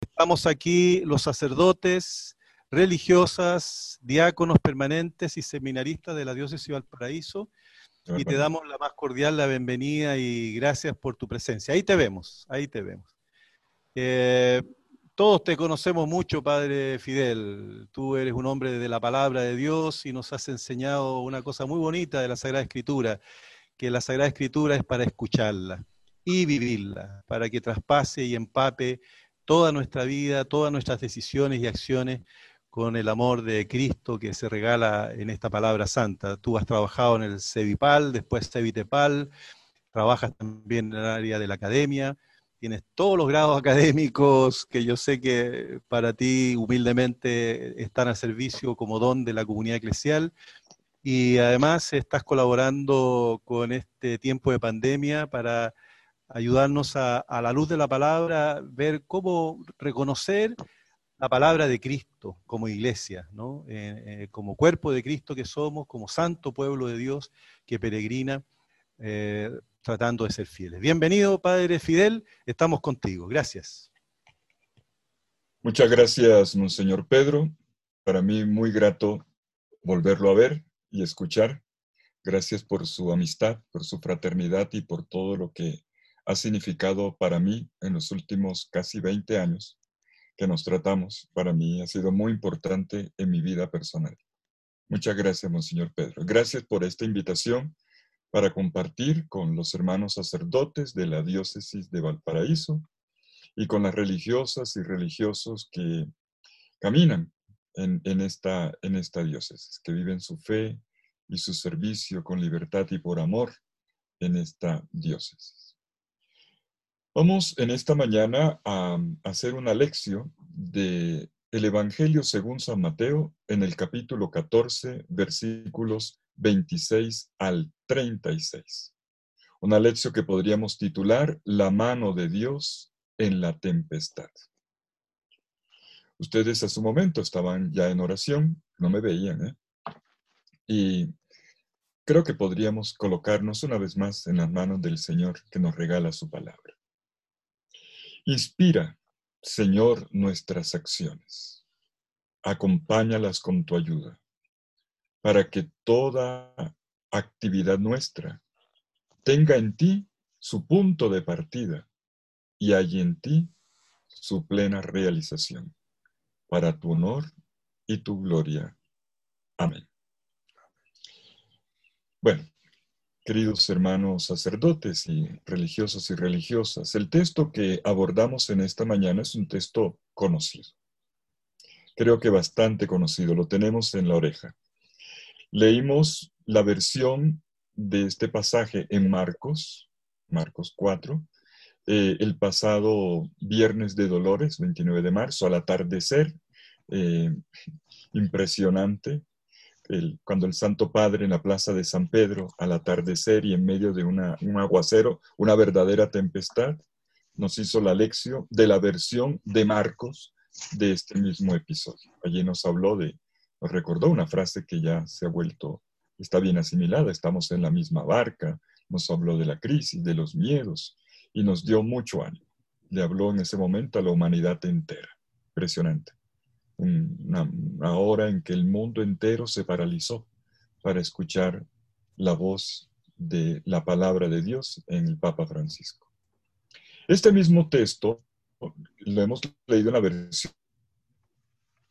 Estamos aquí los sacerdotes, religiosas, diáconos permanentes y seminaristas de la diócesis de Valparaíso y te damos la más cordial la bienvenida y gracias por tu presencia. Ahí te vemos, ahí te vemos. Eh, todos te conocemos mucho, Padre Fidel. Tú eres un hombre de la palabra de Dios y nos has enseñado una cosa muy bonita de la Sagrada Escritura, que la Sagrada Escritura es para escucharla y vivirla, para que traspase y empape toda nuestra vida, todas nuestras decisiones y acciones con el amor de Cristo que se regala en esta palabra santa. Tú has trabajado en el CEVIPAL, después CEVITEPAL, trabajas también en el área de la academia, tienes todos los grados académicos que yo sé que para ti humildemente están al servicio como don de la comunidad eclesial. Y además estás colaborando con este tiempo de pandemia para ayudarnos a, la luz de la palabra, ver cómo reconocer la palabra de Cristo como iglesia, ¿no? Eh, eh, como cuerpo de Cristo que somos, como santo pueblo de Dios que peregrina, eh, tratando de ser fieles. Bienvenido, Padre Fidel, estamos contigo. Gracias. Muchas gracias, Monseñor Pedro. Para mí muy grato volverlo a ver y escuchar. Gracias por su amistad, por su fraternidad y por todo lo que ha significado para mí en los últimos casi 20 años que nos tratamos. Para mí ha sido muy importante en mi vida personal. Muchas gracias, Monseñor Pedro. Gracias por esta invitación para compartir con los hermanos sacerdotes de la diócesis de Valparaíso y con las religiosas y religiosos que caminan en, esta diócesis, que viven su fe y su servicio con libertad y por amor en esta diócesis. Vamos en esta mañana a hacer una lección de el Evangelio según San Mateo en el capítulo 14, versículos 26 al 36. Una lección que podríamos titular La mano de Dios en la tempestad. Ustedes a su momento estaban ya en oración, no me veían, ¿eh? Y creo que podríamos colocarnos una vez más en las manos del Señor que nos regala su palabra. Inspira, Señor, nuestras acciones. Acompáñalas con tu ayuda, para que toda actividad nuestra tenga en ti su punto de partida y hay en ti su plena realización, para tu honor y tu gloria. Amén. Bueno, Queridos hermanos sacerdotes y religiosos y religiosas, el texto que abordamos en esta mañana es un texto conocido. Creo que bastante conocido, lo tenemos en la oreja. Leímos la versión de este pasaje en Marcos, Marcos 4, eh, el pasado viernes de Dolores, 29 de marzo, al atardecer. Eh, impresionante, cuando el Santo Padre en la plaza de San Pedro, al atardecer y en medio de un aguacero, una verdadera tempestad, nos hizo la lección de la versión de Marcos de este mismo episodio. Allí nos habló de, nos recordó una frase que ya se ha vuelto, está bien asimilada, estamos en la misma barca, nos habló de la crisis, de los miedos y nos dio mucho ánimo. Le habló en ese momento a la humanidad entera. Impresionante una, hora en que el mundo entero se paralizó para escuchar la voz de la palabra de Dios en el Papa Francisco. Este mismo texto lo hemos leído en la versión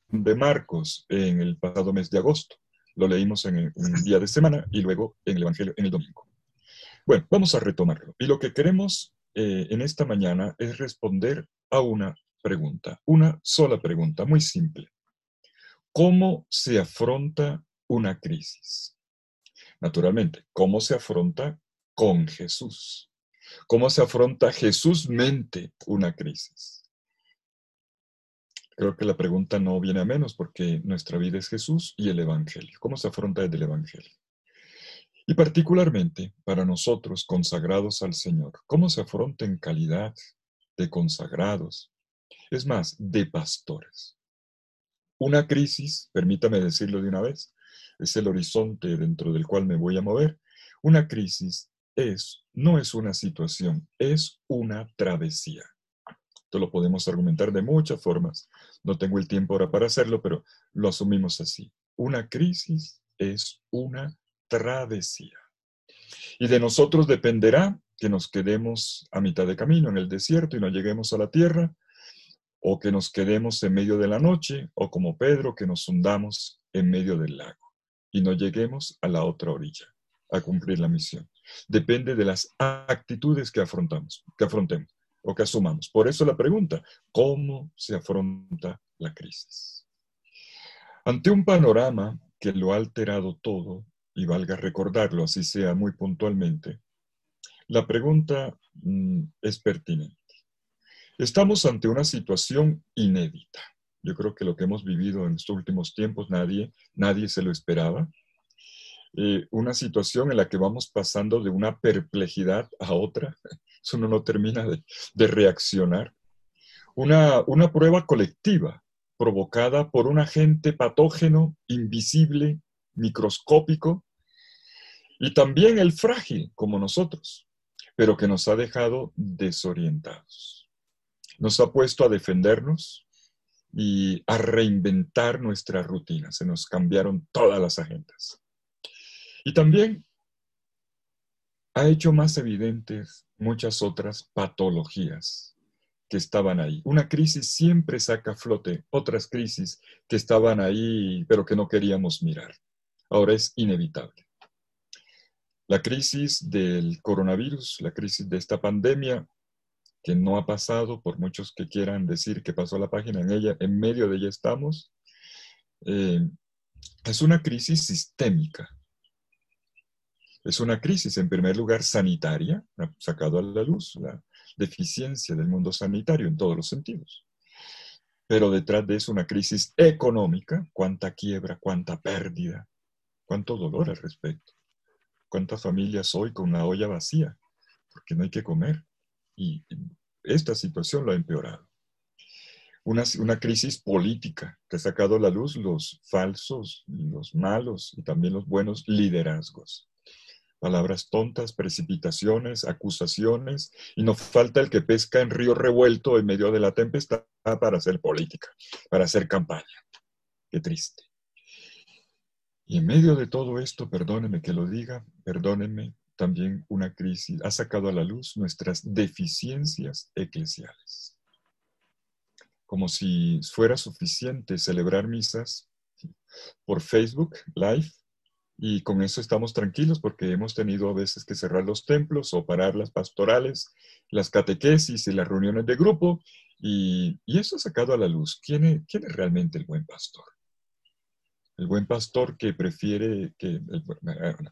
de Marcos en el pasado mes de agosto. Lo leímos en un día de semana y luego en el Evangelio en el domingo. Bueno, vamos a retomarlo. Y lo que queremos eh, en esta mañana es responder a una pregunta, una sola pregunta, muy simple. ¿Cómo se afronta una crisis? Naturalmente, ¿cómo se afronta con Jesús? ¿Cómo se afronta Jesús mente una crisis? Creo que la pregunta no viene a menos porque nuestra vida es Jesús y el Evangelio. ¿Cómo se afronta desde el Evangelio? Y particularmente para nosotros consagrados al Señor, ¿cómo se afronta en calidad de consagrados, es más, de pastores. Una crisis, permítame decirlo de una vez, es el horizonte dentro del cual me voy a mover. Una crisis es, no es una situación, es una travesía. Esto lo podemos argumentar de muchas formas. No tengo el tiempo ahora para hacerlo, pero lo asumimos así. Una crisis es una travesía. Y de nosotros dependerá que nos quedemos a mitad de camino en el desierto y no lleguemos a la tierra, o que nos quedemos en medio de la noche, o como Pedro, que nos hundamos en medio del lago y no lleguemos a la otra orilla a cumplir la misión. Depende de las actitudes que afrontamos, que afrontemos o que asumamos. Por eso la pregunta, ¿cómo se afronta la crisis? Ante un panorama que lo ha alterado todo, y valga recordarlo así sea muy puntualmente, la pregunta mm, es pertinente. Estamos ante una situación inédita. Yo creo que lo que hemos vivido en estos últimos tiempos nadie, nadie se lo esperaba. Eh, una situación en la que vamos pasando de una perplejidad a otra. Eso uno no termina de, reaccionar. Una, una prueba colectiva provocada por un agente patógeno invisible, microscópico, y también el frágil, como nosotros, pero que nos ha dejado desorientados. Nos ha puesto a defendernos y a reinventar nuestra rutina. Se nos cambiaron todas las agendas. Y también ha hecho más evidentes muchas otras patologías que estaban ahí. Una crisis siempre saca a flote otras crisis que estaban ahí, pero que no queríamos mirar. Ahora es inevitable. La crisis del coronavirus, la crisis de esta pandemia, que no ha pasado, por muchos que quieran decir que pasó la página en ella, en medio de ella estamos, eh, es una crisis sistémica es una crisis, en primer lugar, sanitaria, sacado a la luz la deficiencia del mundo sanitario en todos los sentidos. Pero detrás de eso una crisis económica, cuánta quiebra, cuánta pérdida, cuánto dolor al respecto. Cuántas familias hoy con una olla vacía, porque no hay que comer. Y esta situación lo ha empeorado. Una, una, crisis política que ha sacado a la luz los falsos, los malos y también los buenos liderazgos palabras tontas, precipitaciones, acusaciones, y no falta el que pesca en río revuelto en medio de la tempestad para hacer política, para hacer campaña. Qué triste. Y en medio de todo esto, perdóneme que lo diga, perdónenme, también una crisis ha sacado a la luz nuestras deficiencias eclesiales. Como si fuera suficiente celebrar misas por Facebook Live y con eso estamos tranquilos porque hemos tenido a veces que cerrar los templos o parar las pastorales, las catequesis y las reuniones de grupo y, eso ha sacado a la luz. ¿Quién es, ¿Quién es, realmente el buen pastor? El buen pastor que prefiere que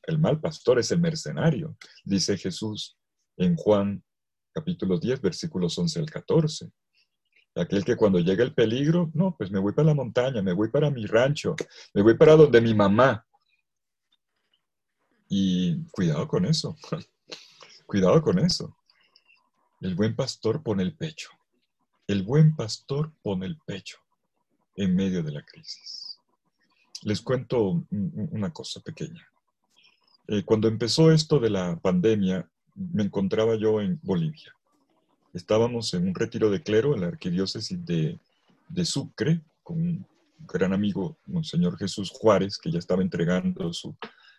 el, mal pastor es el mercenario, dice Jesús en Juan capítulo 10, versículos 11 al 14. Aquel que cuando llega el peligro, no, pues me voy para la montaña, me voy para mi rancho, me voy para donde mi mamá, y cuidado con eso, cuidado con eso. El buen pastor pone el pecho. El buen pastor pone el pecho en medio de la crisis. Les cuento una cosa pequeña. Eh, cuando empezó esto de la pandemia, me encontraba yo en Bolivia. Estábamos en un retiro de clero en la arquidiócesis de, de Sucre con un gran amigo, Monseñor Jesús Juárez, que ya estaba entregando su,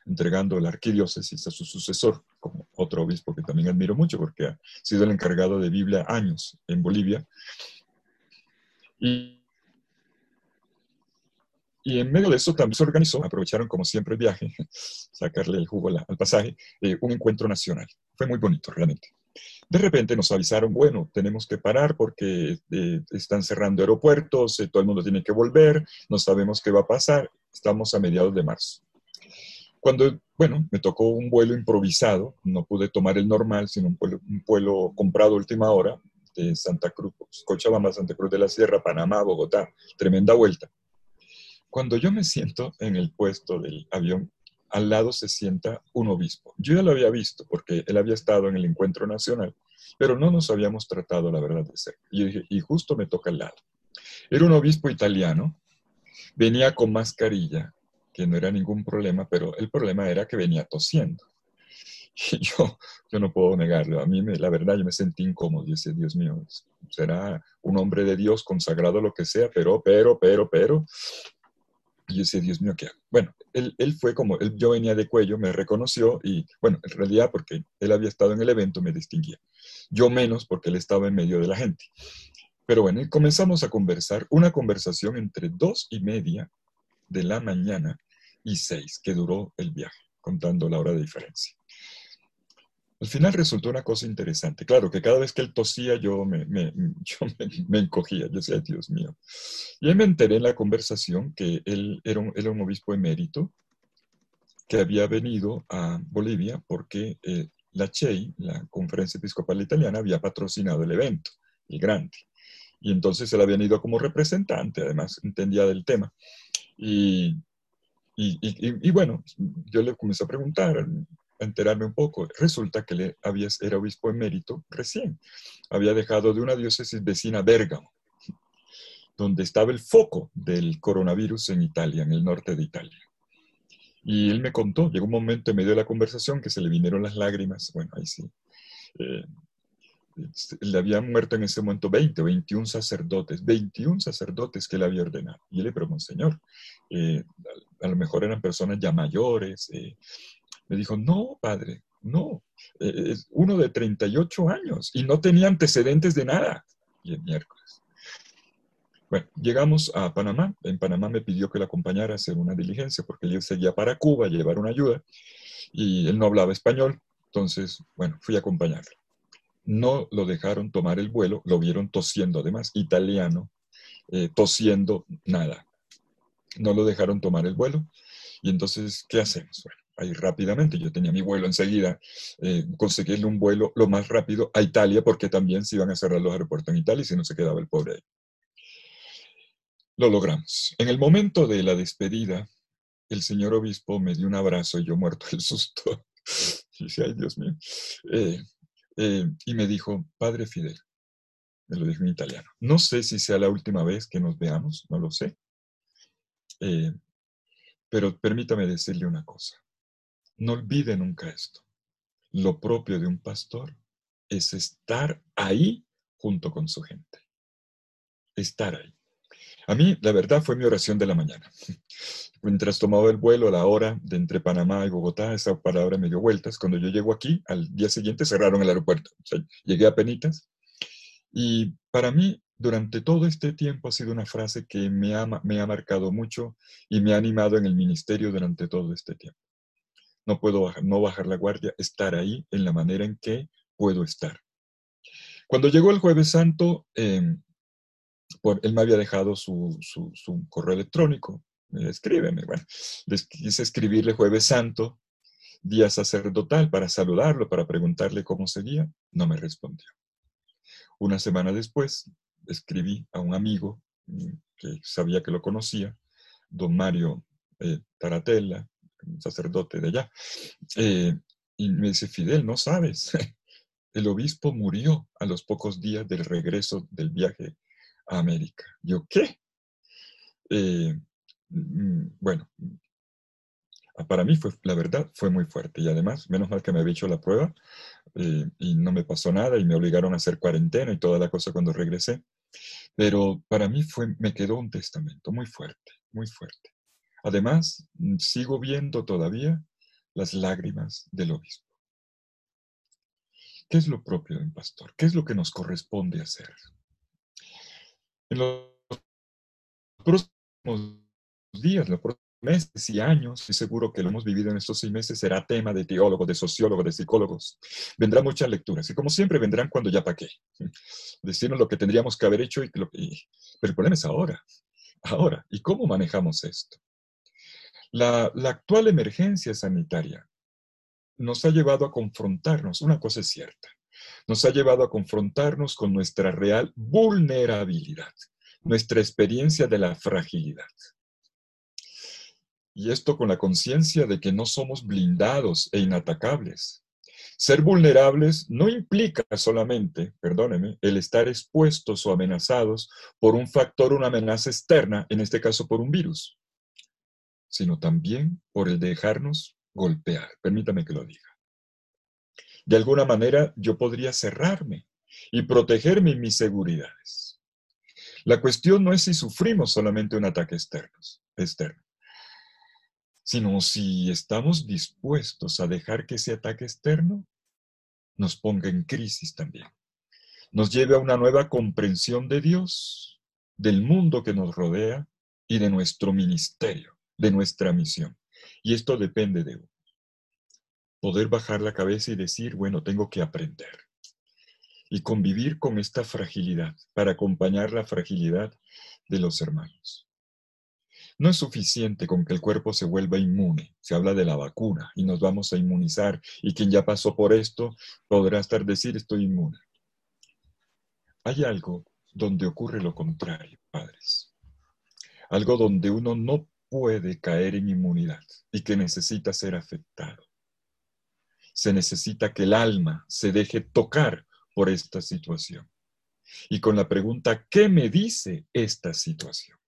entregando la arquidiócesis a su sucesor, como otro obispo que también admiro mucho porque ha sido el encargado de Biblia años en Bolivia. Y, en medio de eso también se organizó, aprovecharon como siempre el viaje, sacarle el jugo al pasaje, eh, un encuentro nacional. Fue muy bonito, realmente. De repente nos avisaron, bueno, tenemos que parar porque eh, están cerrando aeropuertos, eh, todo el mundo tiene que volver, no sabemos qué va a pasar, estamos a mediados de marzo. Cuando, bueno, me tocó un vuelo improvisado, no pude tomar el normal, sino un vuelo, comprado a última hora de Santa Cruz, Cochabamba, Santa Cruz de la Sierra, Panamá, Bogotá, tremenda vuelta. Cuando yo me siento en el puesto del avión, al lado se sienta un obispo. Yo ya lo había visto porque él había estado en el encuentro nacional, pero no nos habíamos tratado, la verdad, de ser. Y y justo me toca al lado. Era un obispo italiano, venía con mascarilla, que no era ningún problema, pero el problema era que venía tosiendo. Y yo, yo no puedo negarlo. A mí, me, la verdad, yo me sentí incómodo. Y decía, Dios mío, será un hombre de Dios, consagrado, lo que sea, pero, pero, pero, pero. Y yo decía, Dios mío, ¿qué hago? Bueno, él, él fue como, él, yo venía de cuello, me reconoció y, bueno, en realidad porque él había estado en el evento me distinguía. Yo menos porque él estaba en medio de la gente. Pero bueno, comenzamos a conversar, una conversación entre dos y media de la mañana y seis, que duró el viaje, contando la hora de diferencia. Al final resultó una cosa interesante. Claro, que cada vez que él tosía yo me, encogía. Yo decía, Dios mío. Y ahí me enteré en la conversación que él era un, obispo emérito que había venido a Bolivia porque eh, la CHEI, la Conferencia Episcopal Italiana, había patrocinado el evento, el grande. Y entonces él había venido como representante, además entendía del tema. Y, y bueno, yo le comencé a preguntar, enterarme un poco. Resulta que le había, era obispo emérito recién. Había dejado de una diócesis vecina, Bérgamo, donde estaba el foco del coronavirus en Italia, en el norte de Italia. Y él me contó, llegó un momento en medio de la conversación que se le vinieron las lágrimas. Bueno, ahí sí. Eh, le habían muerto en ese momento 20 o 21 sacerdotes, 21 sacerdotes que le había ordenado. Y él le preguntó, Señor, eh, a, lo mejor eran personas ya mayores, eh, me dijo, no, padre, no, eh, es uno de 38 años y no tenía antecedentes de nada. Y el miércoles. Bueno, llegamos a Panamá. En Panamá me pidió que le acompañara a hacer una diligencia porque él seguía para Cuba a llevar una ayuda y él no hablaba español. Entonces, bueno, fui a acompañarlo. No lo dejaron tomar el vuelo, lo vieron tosiendo además, italiano, eh, tosiendo, nada. No lo dejaron tomar el vuelo. Y entonces, ¿qué hacemos? Bueno, ahí rápidamente. Yo tenía mi vuelo enseguida, eh, un vuelo lo más rápido a Italia, porque también se iban a cerrar los aeropuertos en Italia y si no se quedaba el pobre ahí. Lo logramos. En el momento de la despedida, el señor obispo me dio un abrazo y yo muerto del susto. y dije, ay Dios mío. Eh, eh, y me dijo, Padre Fidel, me lo dijo en italiano, no sé si sea la última vez que nos veamos, no lo sé. pero permítame decirle una cosa. No olvide nunca esto. Lo propio de un pastor es estar ahí junto con su gente. Estar ahí. A mí, la verdad, fue mi oración de la mañana. Mientras tomaba el vuelo a la hora de entre Panamá y Bogotá, esa palabra me dio vueltas. Cuando yo llego aquí, al día siguiente cerraron el aeropuerto. llegué a penitas. Y para mí, durante todo este tiempo ha sido una frase que me ha, me ha marcado mucho y me ha animado en el ministerio durante todo este tiempo no puedo bajar, no bajar la guardia, estar ahí en la manera en que puedo estar. Cuando llegó el jueves santo, em, él me había dejado su, correo electrónico, escríbeme, bueno, quise escribirle jueves santo, día sacerdotal, para saludarlo, para preguntarle cómo seguía, no me respondió. Una semana después, escribí a un amigo mm, que sabía que lo conocía, don Mario eh, Taratella, un sacerdote de allá. Eh, y me dice, Fidel, no sabes, el obispo murió a los pocos días del regreso del viaje a América. Yo, ¿qué? Eh, mm, bueno, para mí fue, la verdad, fue muy fuerte. Y además, menos mal que me había hecho la prueba eh, y no me pasó nada y me obligaron a hacer cuarentena y toda la cosa cuando regresé. Pero para mí fue, me quedó un testamento muy fuerte, muy fuerte. Además, mm, sigo viendo todavía las lágrimas del obispo. ¿Qué es lo propio de un pastor? ¿Qué es lo que nos corresponde hacer? En los próximos días, los próximos meses y años, y seguro que lo hemos vivido en estos seis meses, será tema de teólogos, de sociólogos, de psicólogos. Vendrán muchas lecturas, y como siempre vendrán cuando ya pa' qué. Decirnos lo que tendríamos que haber hecho, y, lo pero el problema es ahora. Ahora, ¿y cómo manejamos esto? La, actual emergencia sanitaria nos ha llevado a confrontarnos, una cosa es cierta, nos ha llevado a confrontarnos con nuestra real vulnerabilidad, nuestra experiencia de la fragilidad. Y esto con la conciencia de que no somos blindados e inatacables. Ser vulnerables no implica solamente, perdóneme, el estar expuestos o amenazados por un factor, una amenaza externa, en este caso por un virus sino también por el dejarnos golpear. Permítame que lo diga. De alguna manera yo podría cerrarme y protegerme en mis seguridades. La cuestión no es si sufrimos solamente un ataque externo, externo, sino si estamos dispuestos a dejar que ese ataque externo nos ponga en crisis también. Nos lleve a una nueva comprensión de Dios, del mundo que nos rodea y de nuestro ministerio, de nuestra misión. Y esto depende de uno. Poder bajar la cabeza y decir, bueno, tengo que aprender. Y convivir con esta fragilidad para acompañar la fragilidad de los hermanos. No es suficiente con que el cuerpo se vuelva inmune. Se habla de la vacuna y nos vamos a inmunizar y quien ya pasó por esto podrá estar decir estoy inmune. Hay algo donde ocurre lo contrario, padres. Algo donde uno no puede caer en inmunidad y que necesita ser afectado. Se necesita que el alma se deje tocar por esta situación. Y con la pregunta, ¿qué me dice esta situación?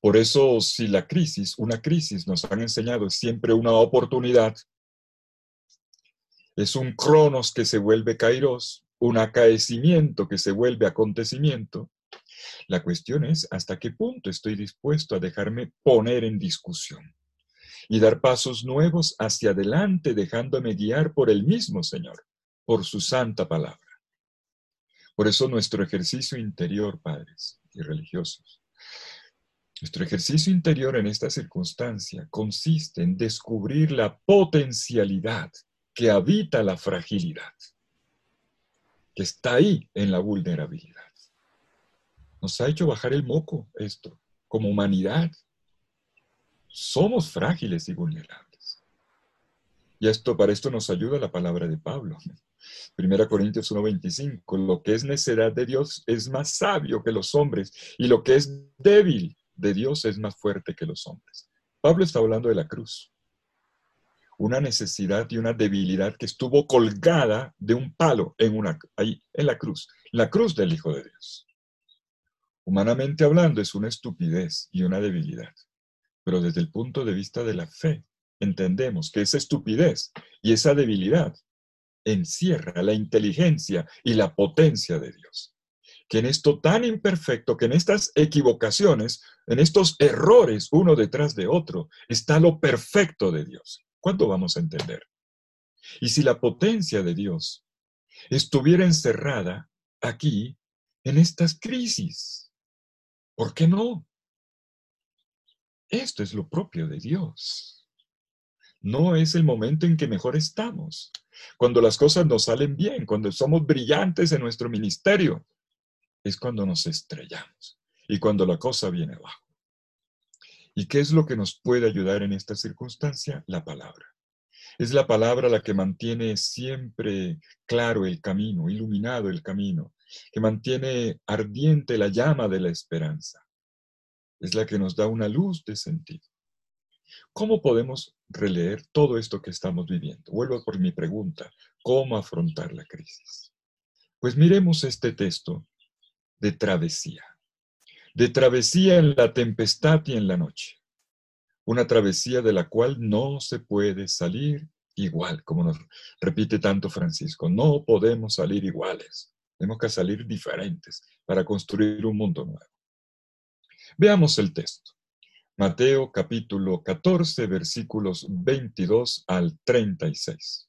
Por eso, si la crisis, una crisis, nos han enseñado es siempre una oportunidad, es un cronos que se vuelve kairos, un acaecimiento que se vuelve acontecimiento, la cuestión es hasta qué punto estoy dispuesto a dejarme poner en discusión y dar pasos nuevos hacia adelante dejándome guiar por el mismo Señor, por su santa palabra. Por eso nuestro ejercicio interior, padres y religiosos, nuestro ejercicio interior en esta circunstancia consiste en descubrir la potencialidad que habita la fragilidad, que está ahí en la vulnerabilidad. Nos ha hecho bajar el moco esto, como humanidad. Somos frágiles y vulnerables. Y esto, para esto nos ayuda la palabra de Pablo. Primera Corintios 1:25, lo que es necedad de Dios es más sabio que los hombres y lo que es débil de Dios es más fuerte que los hombres. Pablo está hablando de la cruz. Una necesidad y una debilidad que estuvo colgada de un palo en una, ahí, en la cruz, la cruz del Hijo de Dios. Humanamente hablando, es una estupidez y una debilidad. Pero desde el punto de vista de la fe, entendemos que esa estupidez y esa debilidad encierra la inteligencia y la potencia de Dios. Que en esto tan imperfecto, que en estas equivocaciones, en estos errores uno detrás de otro, está lo perfecto de Dios. ¿Cuándo vamos a entender? Y si la potencia de Dios estuviera encerrada aquí, en estas crisis, ¿Por qué no? Esto es lo propio de Dios. No es el momento en que mejor estamos, cuando las cosas nos salen bien, cuando somos brillantes en nuestro ministerio. Es cuando nos estrellamos y cuando la cosa viene abajo. ¿Y qué es lo que nos puede ayudar en esta circunstancia? La palabra. Es la palabra la que mantiene siempre claro el camino, iluminado el camino, que mantiene ardiente la llama de la esperanza. Es la que nos da una luz de sentido. ¿Cómo podemos releer todo esto que estamos viviendo? Vuelvo por mi pregunta, ¿cómo afrontar la crisis? Pues miremos este texto de travesía, de travesía en la tempestad y en la noche, una travesía de la cual no se puede salir igual, como nos repite tanto Francisco, no podemos salir iguales. Tenemos que salir diferentes para construir un mundo nuevo. Veamos el texto. Mateo capítulo 14, versículos 22 al 36.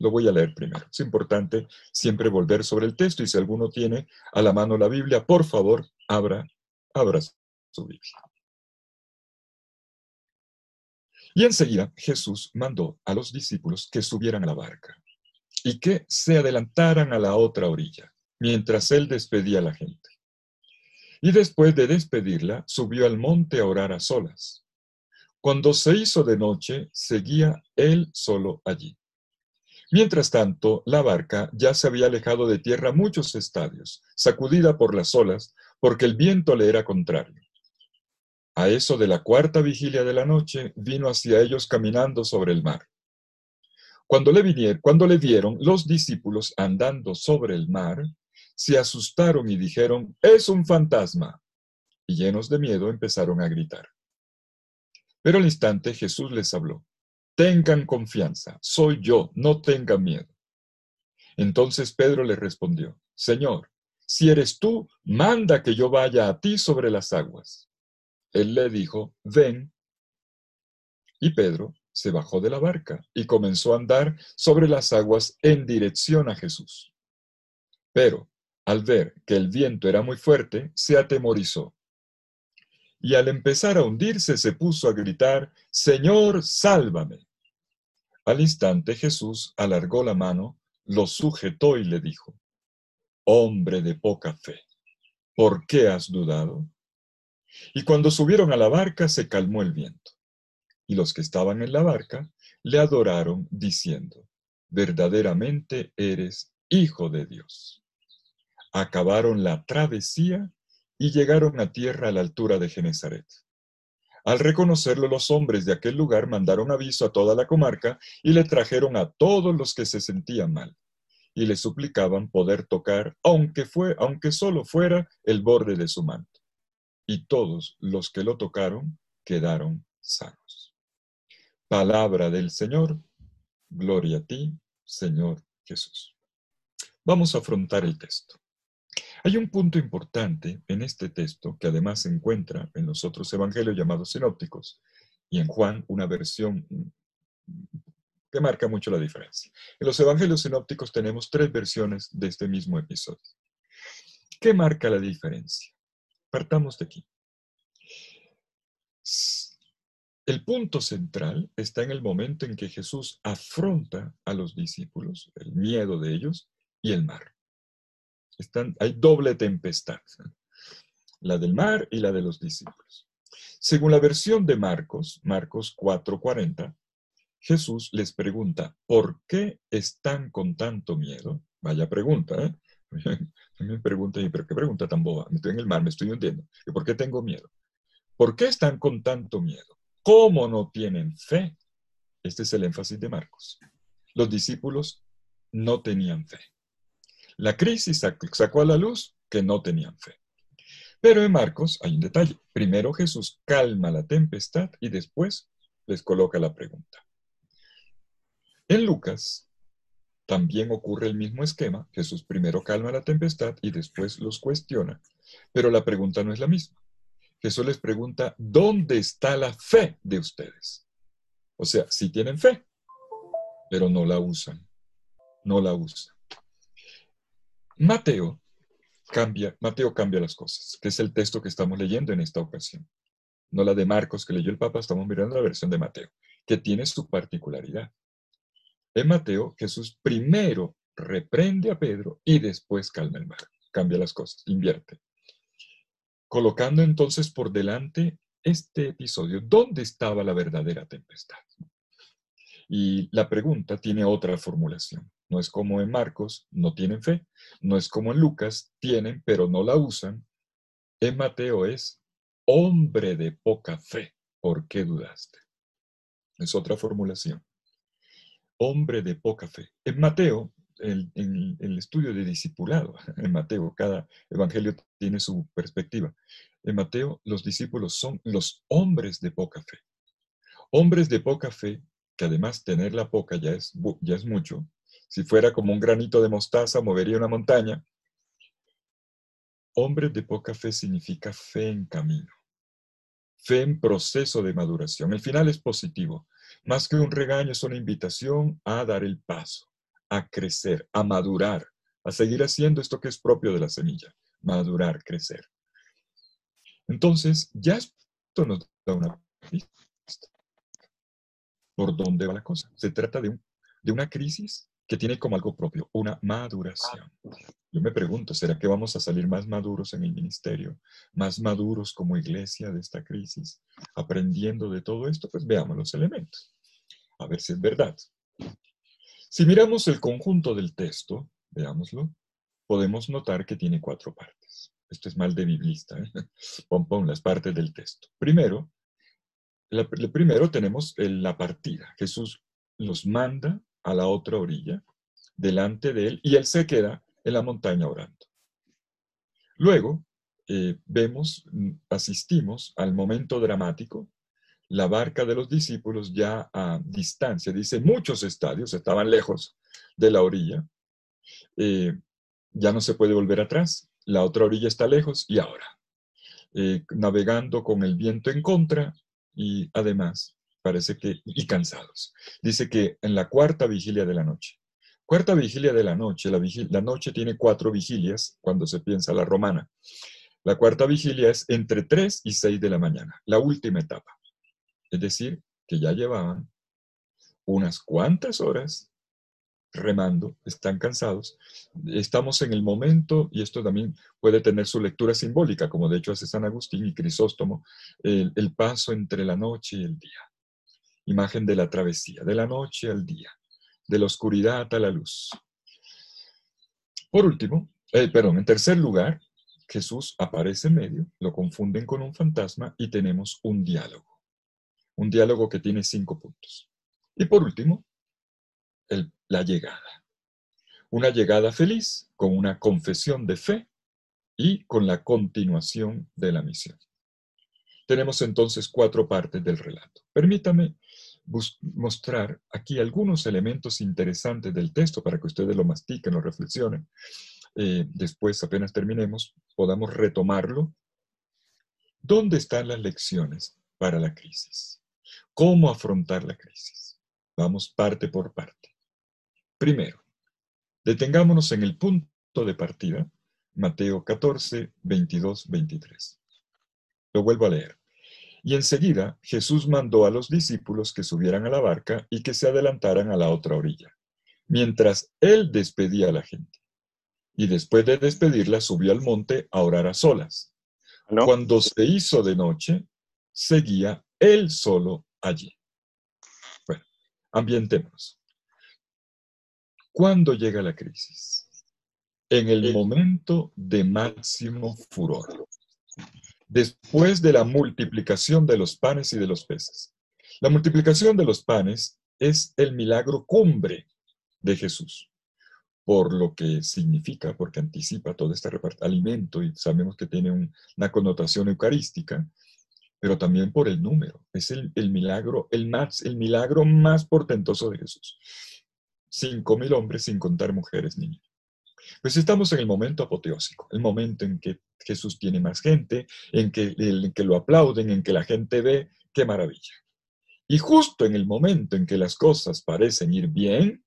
Lo voy a leer primero. Es importante siempre volver sobre el texto y si alguno tiene a la mano la Biblia, por favor, abra, abra su Biblia. Y enseguida Jesús mandó a los discípulos que subieran a la barca y que se adelantaran a la otra orilla mientras él despedía a la gente. Y después de despedirla, subió al monte a orar a solas. Cuando se hizo de noche, seguía él solo allí. Mientras tanto, la barca ya se había alejado de tierra muchos estadios, sacudida por las olas, porque el viento le era contrario. A eso de la cuarta vigilia de la noche, vino hacia ellos caminando sobre el mar. Cuando le, vinieron, cuando le vieron los discípulos andando sobre el mar, se asustaron y dijeron, es un fantasma. Y llenos de miedo empezaron a gritar. Pero al instante Jesús les habló, tengan confianza, soy yo, no tengan miedo. Entonces Pedro le respondió, Señor, si eres tú, manda que yo vaya a ti sobre las aguas. Él le dijo, ven. Y Pedro se bajó de la barca y comenzó a andar sobre las aguas en dirección a Jesús. Pero, al ver que el viento era muy fuerte, se atemorizó. Y al empezar a hundirse se puso a gritar, Señor, sálvame. Al instante Jesús alargó la mano, lo sujetó y le dijo, Hombre de poca fe, ¿por qué has dudado? Y cuando subieron a la barca se calmó el viento. Y los que estaban en la barca le adoraron diciendo, verdaderamente eres hijo de Dios. Acabaron la travesía y llegaron a tierra a la altura de Genezaret. Al reconocerlo, los hombres de aquel lugar mandaron aviso a toda la comarca y le trajeron a todos los que se sentían mal y le suplicaban poder tocar, aunque fue, aunque solo fuera el borde de su manto. Y todos los que lo tocaron quedaron sanos. Palabra del Señor, gloria a ti, Señor Jesús. Vamos a afrontar el texto. Hay un punto importante en este texto que además se encuentra en los otros evangelios llamados sinópticos y en Juan una versión que marca mucho la diferencia. En los evangelios sinópticos tenemos tres versiones de este mismo episodio. ¿Qué marca la diferencia? Partamos de aquí. El punto central está en el momento en que Jesús afronta a los discípulos, el miedo de ellos y el mar hay doble tempestad, la del mar y la de los discípulos. Según la versión de Marcos, Marcos 4:40, Jesús les pregunta, ¿por qué están con tanto miedo? Vaya pregunta, ¿eh? Me preguntan, ¿pero qué pregunta tan boba? Me estoy en el mar, me estoy hundiendo. ¿Y por qué tengo miedo? ¿Por qué están con tanto miedo? ¿Cómo no tienen fe? Este es el énfasis de Marcos. Los discípulos no tenían fe. La crisis sacó a la luz que no tenían fe. Pero en Marcos hay un detalle. Primero Jesús calma la tempestad y después les coloca la pregunta. En Lucas también ocurre el mismo esquema. Jesús primero calma la tempestad y después los cuestiona. Pero la pregunta no es la misma. Jesús les pregunta, ¿dónde está la fe de ustedes? O sea, sí tienen fe, pero no la usan. No la usan. Mateo cambia, Mateo cambia las cosas, que es el texto que estamos leyendo en esta ocasión. No la de Marcos que leyó el Papa, estamos mirando la versión de Mateo, que tiene su particularidad. En Mateo, Jesús primero reprende a Pedro y después calma el mar, cambia las cosas, invierte. Colocando entonces por delante este episodio, ¿dónde estaba la verdadera tempestad? Y la pregunta tiene otra formulación. No es como en Marcos, no tienen fe. No es como en Lucas, tienen, pero no la usan. En Mateo es hombre de poca fe. ¿Por qué dudaste? Es otra formulación. Hombre de poca fe. En Mateo, en el, estudio de discipulado, en Mateo, cada evangelio tiene su perspectiva. En Mateo, los discípulos son los hombres de poca fe. Hombres de poca fe, que además tener la poca ya es, ya es mucho, si fuera como un granito de mostaza, movería una montaña. Hombre de poca fe significa fe en camino, fe en proceso de maduración. El final es positivo. Más que un regaño, es una invitación a dar el paso, a crecer, a madurar, a seguir haciendo esto que es propio de la semilla, madurar, crecer. Entonces, ya esto nos da una pista. ¿Por dónde va la cosa? Se trata de, de una crisis que tiene como algo propio una maduración. Yo me pregunto, ¿será que vamos a salir más maduros en el ministerio, más maduros como iglesia de esta crisis, aprendiendo de todo esto? Pues veamos los elementos, a ver si es verdad. Si miramos el conjunto del texto, veámoslo, podemos notar que tiene cuatro partes. Esto es mal de biblista, ¿eh? pon, pon las partes del texto. Primero, primero tenemos la partida. Jesús los manda a la otra orilla, delante de él, y él se queda en la montaña orando. Luego, eh, vemos, asistimos al momento dramático, la barca de los discípulos ya a distancia, dice, muchos estadios estaban lejos de la orilla, Eh, ya no se puede volver atrás, la otra orilla está lejos y ahora, eh, navegando con el viento en contra y además parece que, y cansados. Dice que en la cuarta vigilia de la noche, cuarta vigilia de la noche, la, noche tiene cuatro vigilias cuando se piensa la romana. La cuarta vigilia es entre 3 y 6 de la mañana, la última etapa. Es decir, que ya llevaban unas cuantas horas remando, están cansados. Estamos en el momento, y esto también puede tener su lectura simbólica, como de hecho hace San Agustín y Crisóstomo, el paso entre la noche y el día. Imagen de la travesía, de la noche al día, de la oscuridad a la luz. Por último, eh, perdón, en tercer lugar, Jesús aparece en medio, lo confunden con un fantasma y tenemos un diálogo. Un diálogo que tiene cinco puntos. Y por último, la llegada. Una llegada feliz con una confesión de fe y con la continuación de la misión. Tenemos entonces cuatro partes del relato. Permítame mostrar aquí algunos elementos interesantes del texto para que ustedes lo mastiquen, lo reflexionen. Eh, después, apenas terminemos, podamos retomarlo. ¿Dónde están las lecciones para la crisis? ¿Cómo afrontar la crisis? Vamos parte por parte. Primero, detengámonos en el punto de partida, Mateo 14, 22, 23. Lo vuelvo a leer. Y enseguida Jesús mandó a los discípulos que subieran a la barca y que se adelantaran a la otra orilla, mientras él despedía a la gente. Y después de despedirla subió al monte a orar a solas. Cuando se hizo de noche, seguía él solo allí ambientémonos. ¿Cuándo llega la crisis? En el momento de máximo furor. Después de la multiplicación de los panes y de los peces. La multiplicación de los panes es el milagro cumbre de Jesús, por lo que significa, porque anticipa todo este alimento y sabemos que tiene una connotación eucarística, pero también por el número. Es el, milagro, el, más, el milagro más portentoso de Jesús. Cinco mil hombres sin contar mujeres ni niños. Pues estamos en el momento apoteósico, el momento en que Jesús tiene más gente, en que, en que lo aplauden, en que la gente ve, qué maravilla. Y justo en el momento en que las cosas parecen ir bien,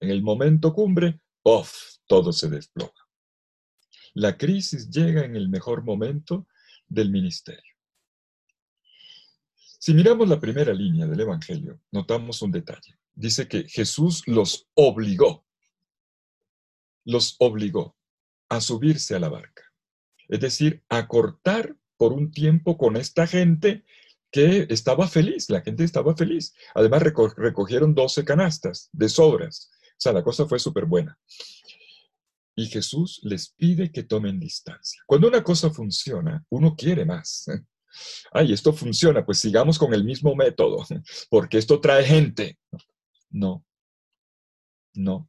en el momento cumbre, ¡off! Todo se desploma. La crisis llega en el mejor momento del ministerio. Si miramos la primera línea del Evangelio, notamos un detalle. Dice que Jesús los obligó, los obligó a subirse a la barca. Es decir, a cortar por un tiempo con esta gente que estaba feliz, la gente estaba feliz. Además recogieron 12 canastas de sobras. O sea, la cosa fue súper buena. Y Jesús les pide que tomen distancia. Cuando una cosa funciona, uno quiere más. ay, esto funciona, pues sigamos con el mismo método, porque esto trae gente. No, no.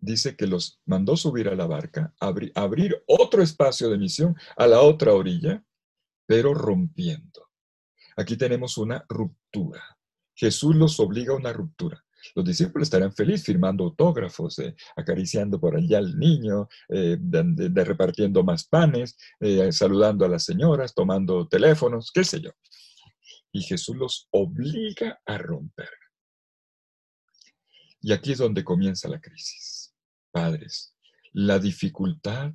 Dice que los mandó subir a la barca, abrir otro espacio de misión a la otra orilla, pero rompiendo. Aquí tenemos una ruptura. Jesús los obliga a una ruptura. Los discípulos estarán felices firmando autógrafos, eh, acariciando por allá al niño, eh, repartiendo más panes, eh, saludando a las señoras, tomando teléfonos, qué sé yo. Y Jesús los obliga a romper. Y aquí es donde comienza la crisis. Padres, la dificultad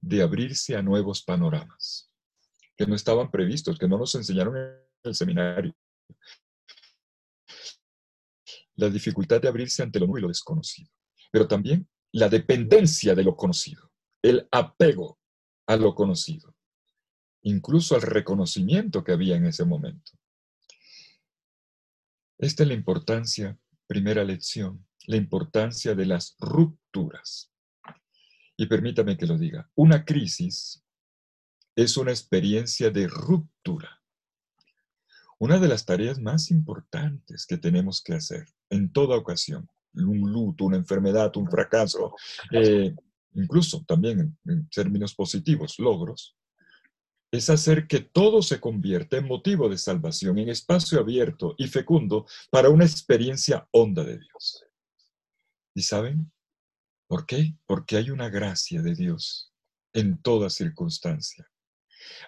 de abrirse a nuevos panoramas que no estaban previstos, que no nos enseñaron en el seminario, la dificultad de abrirse ante lo nuevo y lo desconocido, pero también la dependencia de lo conocido, el apego a lo conocido, incluso al reconocimiento que había en ese momento. Esta es la importancia, primera lección, la importancia de las rupturas. Y permítame que lo diga, una crisis es una experiencia de ruptura. Una de las tareas más importantes que tenemos que hacer en toda ocasión, un luto, una enfermedad, un fracaso, eh, incluso también en, términos positivos, logros, es hacer que todo se convierta en motivo de salvación, en espacio abierto y fecundo para una experiencia honda de Dios. ¿Y saben? ¿Por qué? Porque hay una gracia de Dios en toda circunstancia.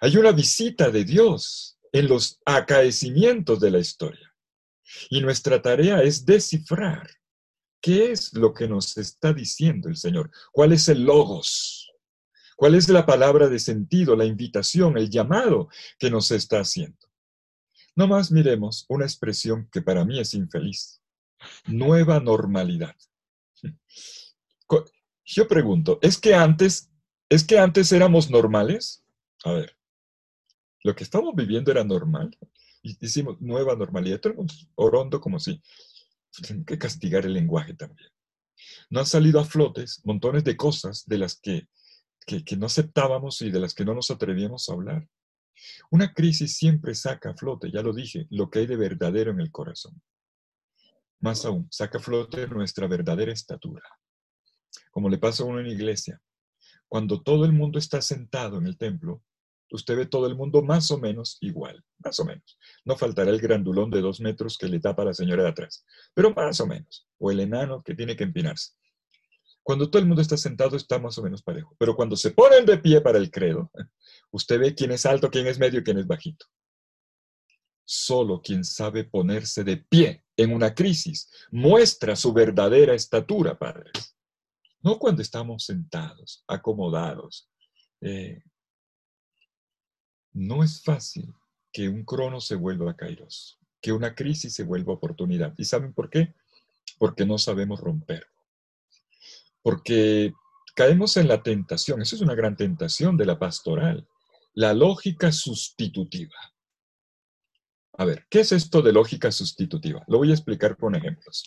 Hay una visita de Dios en los acaecimientos de la historia. Y nuestra tarea es descifrar qué es lo que nos está diciendo el Señor, cuál es el logos, cuál es la palabra de sentido, la invitación, el llamado que nos está haciendo. No más miremos una expresión que para mí es infeliz. Nueva normalidad. Yo pregunto, ¿es que antes, es que antes éramos normales? A ver, lo que estamos viviendo era normal. Y decimos nueva normalidad. Tenemos orondo como si. Tienen que castigar el lenguaje también. No han salido a flotes montones de cosas de las que, que no aceptábamos y de las que no nos atrevíamos a hablar. Una crisis siempre saca a flote, ya lo dije, lo que hay de verdadero en el corazón. Más aún, saca a flote nuestra verdadera estatura. Como le pasa a uno en iglesia. Cuando todo el mundo está sentado en el templo, usted ve todo el mundo más o menos igual, más o menos. No faltará el grandulón de dos metros que le tapa la señora de atrás, pero más o menos. O el enano que tiene que empinarse. Cuando todo el mundo está sentado está más o menos parejo, pero cuando se ponen de pie para el credo, usted ve quién es alto, quién es medio y quién es bajito. Solo quien sabe ponerse de pie en una crisis muestra su verdadera estatura, padres. No cuando estamos sentados, acomodados. Eh, no es fácil que un crono se vuelva kairos, que una crisis se vuelva oportunidad. ¿Y saben por qué? Porque no sabemos romper porque caemos en la tentación, eso es una gran tentación de la pastoral, la lógica sustitutiva. A ver, ¿qué es esto de lógica sustitutiva? Lo voy a explicar con ejemplos.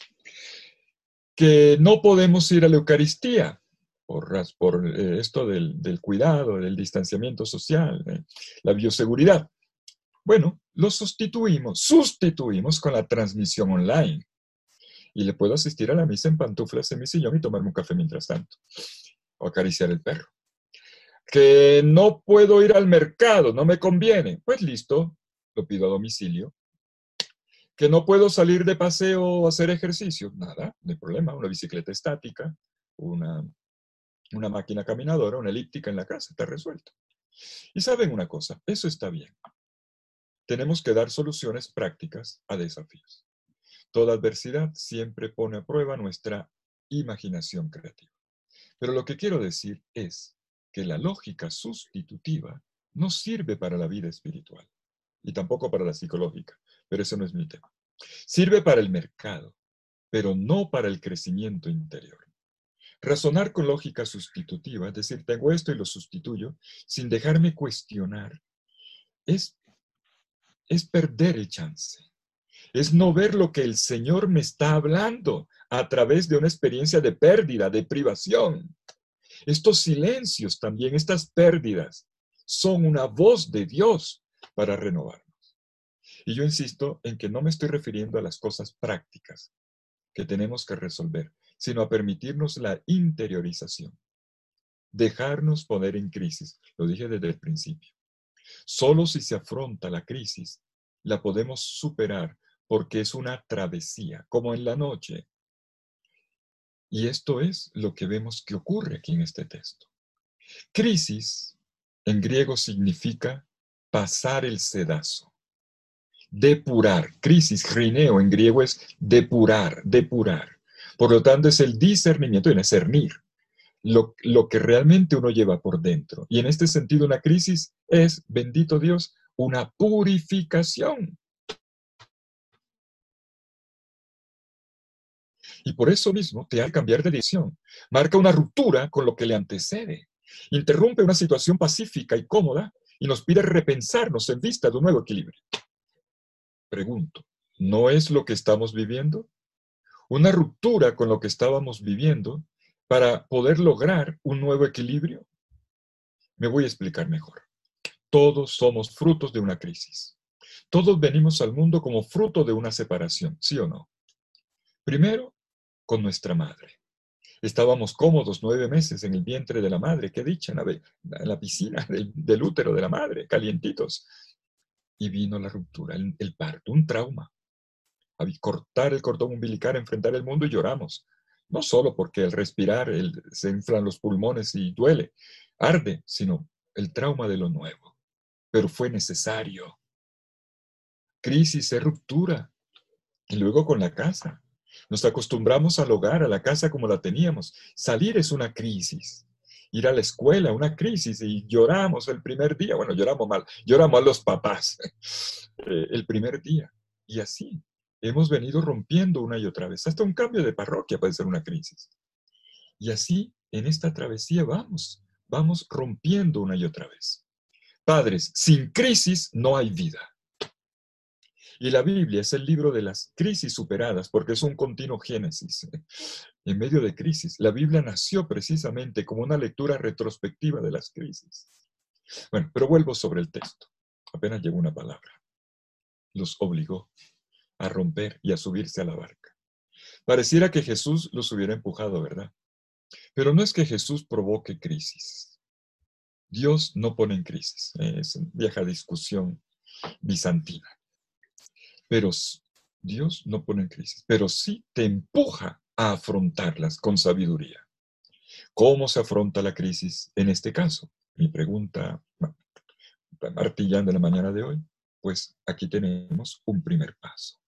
Que no podemos ir a la Eucaristía por, por eh, esto del, cuidado, del distanciamiento social, la bioseguridad. Bueno, lo sustituimos, sustituimos con la transmisión online y le puedo asistir a la misa en pantuflas en mi sillón y tomarme un café mientras tanto, o acariciar el perro. Que no puedo ir al mercado, no me conviene. Pues listo, lo pido a domicilio. Que no puedo salir de paseo o hacer ejercicio, nada, no hay problema. Una bicicleta estática, una, una máquina caminadora, una elíptica en la casa, está resuelto. Y saben una cosa, eso está bien. Tenemos que dar soluciones prácticas a desafíos. Toda adversidad siempre pone a prueba nuestra imaginación creativa. Pero lo que quiero decir es que la lógica sustitutiva no sirve para la vida espiritual y tampoco para la psicológica, pero eso no es mi tema. Sirve para el mercado, pero no para el crecimiento interior. Razonar con lógica sustitutiva, es decir, tengo esto y lo sustituyo, sin dejarme cuestionar, es, es perder el chance es no ver lo que el Señor me está hablando a través de una experiencia de pérdida, de privación. Estos silencios también, estas pérdidas, son una voz de Dios para renovarnos. Y yo insisto en que no me estoy refiriendo a las cosas prácticas que tenemos que resolver, sino a permitirnos la interiorización. Dejarnos poner en crisis, lo dije desde el principio. Solo si se afronta la crisis, la podemos superar porque es una travesía, como en la noche. Y esto es lo que vemos que ocurre aquí en este texto. Crisis en griego significa pasar el sedazo, depurar. Crisis, rineo en griego es depurar, depurar. Por lo tanto, es el discernimiento, y discernir lo, lo que realmente uno lleva por dentro. Y en este sentido, una crisis es, bendito Dios, una purificación. Y por eso mismo te hace cambiar de dirección. Marca una ruptura con lo que le antecede. Interrumpe una situación pacífica y cómoda y nos pide repensarnos en vista de un nuevo equilibrio. Pregunto, ¿no es lo que estamos viviendo? Una ruptura con lo que estábamos viviendo para poder lograr un nuevo equilibrio. Me voy a explicar mejor. Todos somos frutos de una crisis. Todos venimos al mundo como fruto de una separación, ¿sí o no? Primero, con nuestra madre. Estábamos cómodos nueve meses en el vientre de la madre, qué dicha, en la, piscina del, útero de la madre, calientitos. Y vino la ruptura, el, parto, un trauma. Cortar el cordón umbilical, enfrentar el mundo y lloramos. no solo porque al respirar se inflan los pulmones y duele, arde, sino el trauma de lo nuevo. Pero fue necesario. Crisis es ruptura. Y luego con la casa. Nos acostumbramos al hogar, a la casa como la teníamos. Salir es una crisis. Ir a la escuela, una crisis, y lloramos el primer día. Bueno, lloramos mal, lloramos a los papás eh, el primer día. Y así, hemos venido rompiendo una y otra vez. Hasta un cambio de parroquia puede ser una crisis. Y así, en esta travesía vamos, vamos rompiendo una y otra vez. Padres, sin crisis no hay vida. Y la Biblia es el libro de las crisis superadas, porque es un continuo génesis. En medio de crisis, la Biblia nació precisamente como una lectura retrospectiva de las crisis. Bueno, pero vuelvo sobre el texto. Apenas llegó una palabra. Los obligó a romper y a subirse a la barca. Pareciera que Jesús los hubiera empujado, ¿verdad? Pero no es que Jesús provoque crisis. Dios no pone en crisis. Es una vieja discusión bizantina. Pero Dios no pone crisis, pero sí te empuja a afrontarlas con sabiduría. ¿Cómo se afronta la crisis en este caso? Mi pregunta, martillando en la mañana de hoy, pues aquí tenemos un primer paso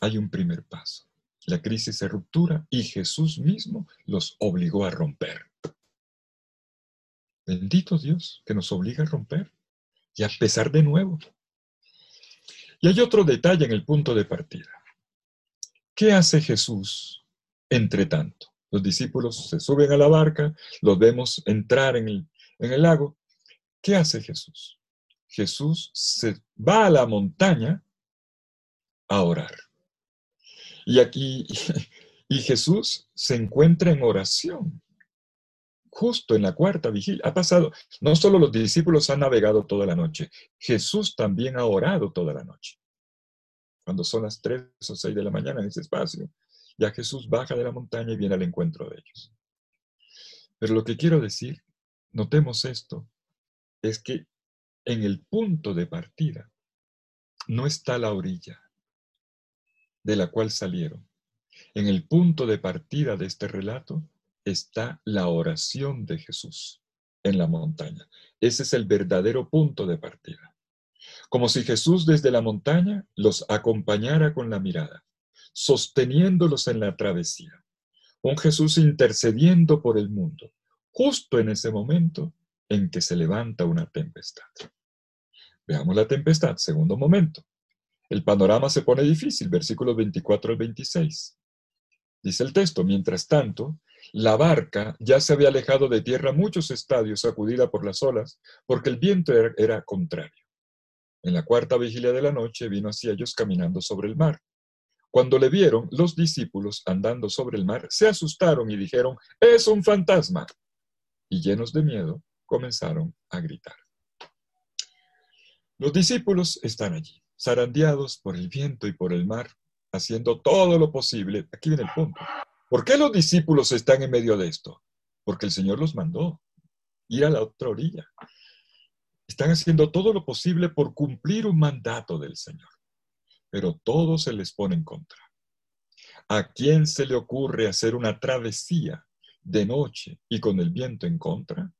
hay un primer paso. La crisis se ruptura y Jesús mismo los obligó a romper. Bendito Dios que nos obliga a romper y a empezar de nuevo. Y hay otro detalle en el punto de partida. ¿Qué hace Jesús entre tanto? Los discípulos se suben a la barca, los vemos entrar en el, en el lago. ¿Qué hace Jesús? Jesús se va a la montaña a orar. Y aquí, y Jesús se encuentra en oración, justo en la cuarta vigilia. Ha pasado, no solo los discípulos han navegado toda la noche, Jesús también ha orado toda la noche. Cuando son las tres o seis de la mañana en ese espacio, ya Jesús baja de la montaña y viene al encuentro de ellos. Pero lo que quiero decir, notemos esto, es que en el punto de partida no está la orilla, de la cual salieron. En el punto de partida de este relato está la oración de Jesús en la montaña. Ese es el verdadero punto de partida. Como si Jesús desde la montaña los acompañara con la mirada, sosteniéndolos en la travesía. Un Jesús intercediendo por el mundo, justo en ese momento en que se levanta una tempestad. Veamos la tempestad, segundo momento. El panorama se pone difícil, versículos 24 al 26. Dice el texto, mientras tanto, la barca ya se había alejado de tierra muchos estadios, sacudida por las olas, porque el viento era, contrario. En la cuarta vigilia de la noche vino hacia ellos caminando sobre el mar. Cuando le vieron, los discípulos andando sobre el mar se asustaron y dijeron, es un fantasma. Y llenos de miedo, comenzaron a gritar. Los discípulos están allí zarandeados por el viento y por el mar, haciendo todo lo posible. Aquí viene el punto. ¿Por qué los discípulos están en medio de esto? Porque el Señor los mandó ir a la otra orilla. Están haciendo todo lo posible por cumplir un mandato del Señor, pero todo se les pone en contra. ¿A quién se le ocurre hacer una travesía de noche y con el viento en contra?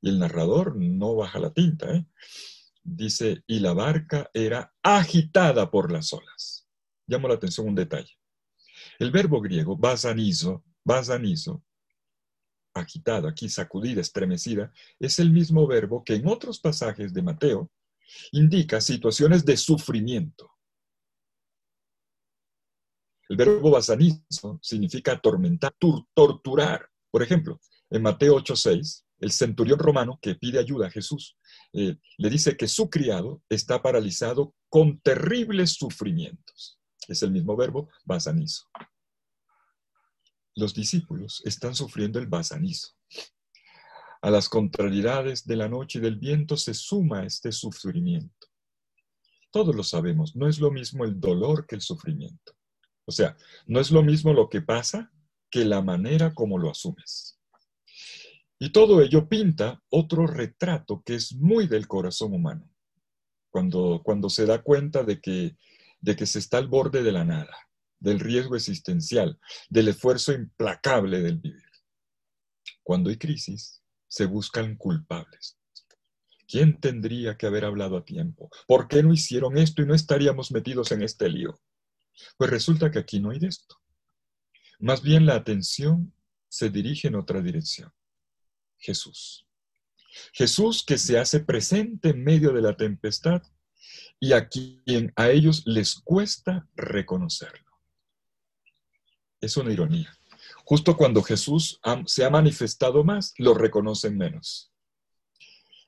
Y el narrador no baja la tinta, ¿eh? dice, y la barca era agitada por las olas. Llamo la atención un detalle. El verbo griego, basanizo, basanizo, agitada, aquí sacudida, estremecida, es el mismo verbo que en otros pasajes de Mateo indica situaciones de sufrimiento. El verbo basanizo significa atormentar, torturar. Por ejemplo, en Mateo 8:6, el centurión romano que pide ayuda a Jesús eh, le dice que su criado está paralizado con terribles sufrimientos. Es el mismo verbo, basanizo. Los discípulos están sufriendo el basanizo. A las contrariedades de la noche y del viento se suma este sufrimiento. Todos lo sabemos, no es lo mismo el dolor que el sufrimiento. O sea, no es lo mismo lo que pasa que la manera como lo asumes. Y todo ello pinta otro retrato que es muy del corazón humano, cuando, cuando se da cuenta de que, de que se está al borde de la nada, del riesgo existencial, del esfuerzo implacable del vivir. Cuando hay crisis, se buscan culpables. ¿Quién tendría que haber hablado a tiempo? ¿Por qué no hicieron esto y no estaríamos metidos en este lío? Pues resulta que aquí no hay de esto. Más bien la atención se dirige en otra dirección. Jesús. Jesús que se hace presente en medio de la tempestad y a quien a ellos les cuesta reconocerlo. Es una ironía. Justo cuando Jesús se ha manifestado más, lo reconocen menos.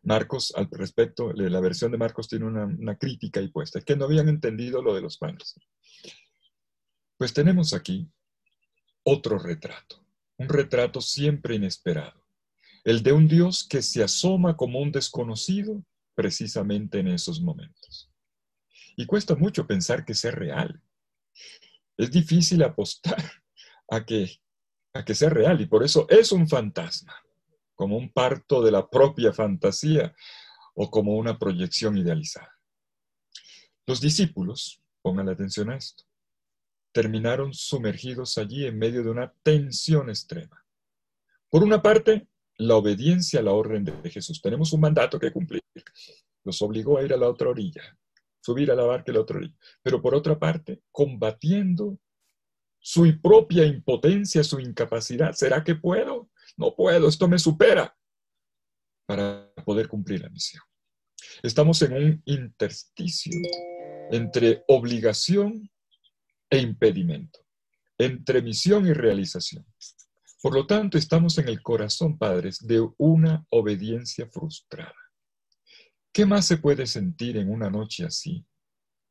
Marcos, al respecto, la versión de Marcos tiene una, crítica ahí puesta, que no habían entendido lo de los panes. Pues tenemos aquí otro retrato, un retrato siempre inesperado, el de un Dios que se asoma como un desconocido precisamente en esos momentos. Y cuesta mucho pensar que sea real. Es difícil apostar a que, a que sea real y por eso es un fantasma, como un parto de la propia fantasía o como una proyección idealizada. Los discípulos, pongan atención a esto, terminaron sumergidos allí en medio de una tensión extrema. Por una parte, la obediencia a la orden de Jesús. Tenemos un mandato que cumplir. Los obligó a ir a la otra orilla, subir a la barca a la otra orilla. Pero por otra parte, combatiendo su propia impotencia, su incapacidad. ¿Será que puedo? No puedo, esto me supera para poder cumplir la misión. Estamos en un intersticio entre obligación e impedimento, entre misión y realización. Por lo tanto, estamos en el corazón, padres, de una obediencia frustrada. ¿Qué más se puede sentir en una noche así,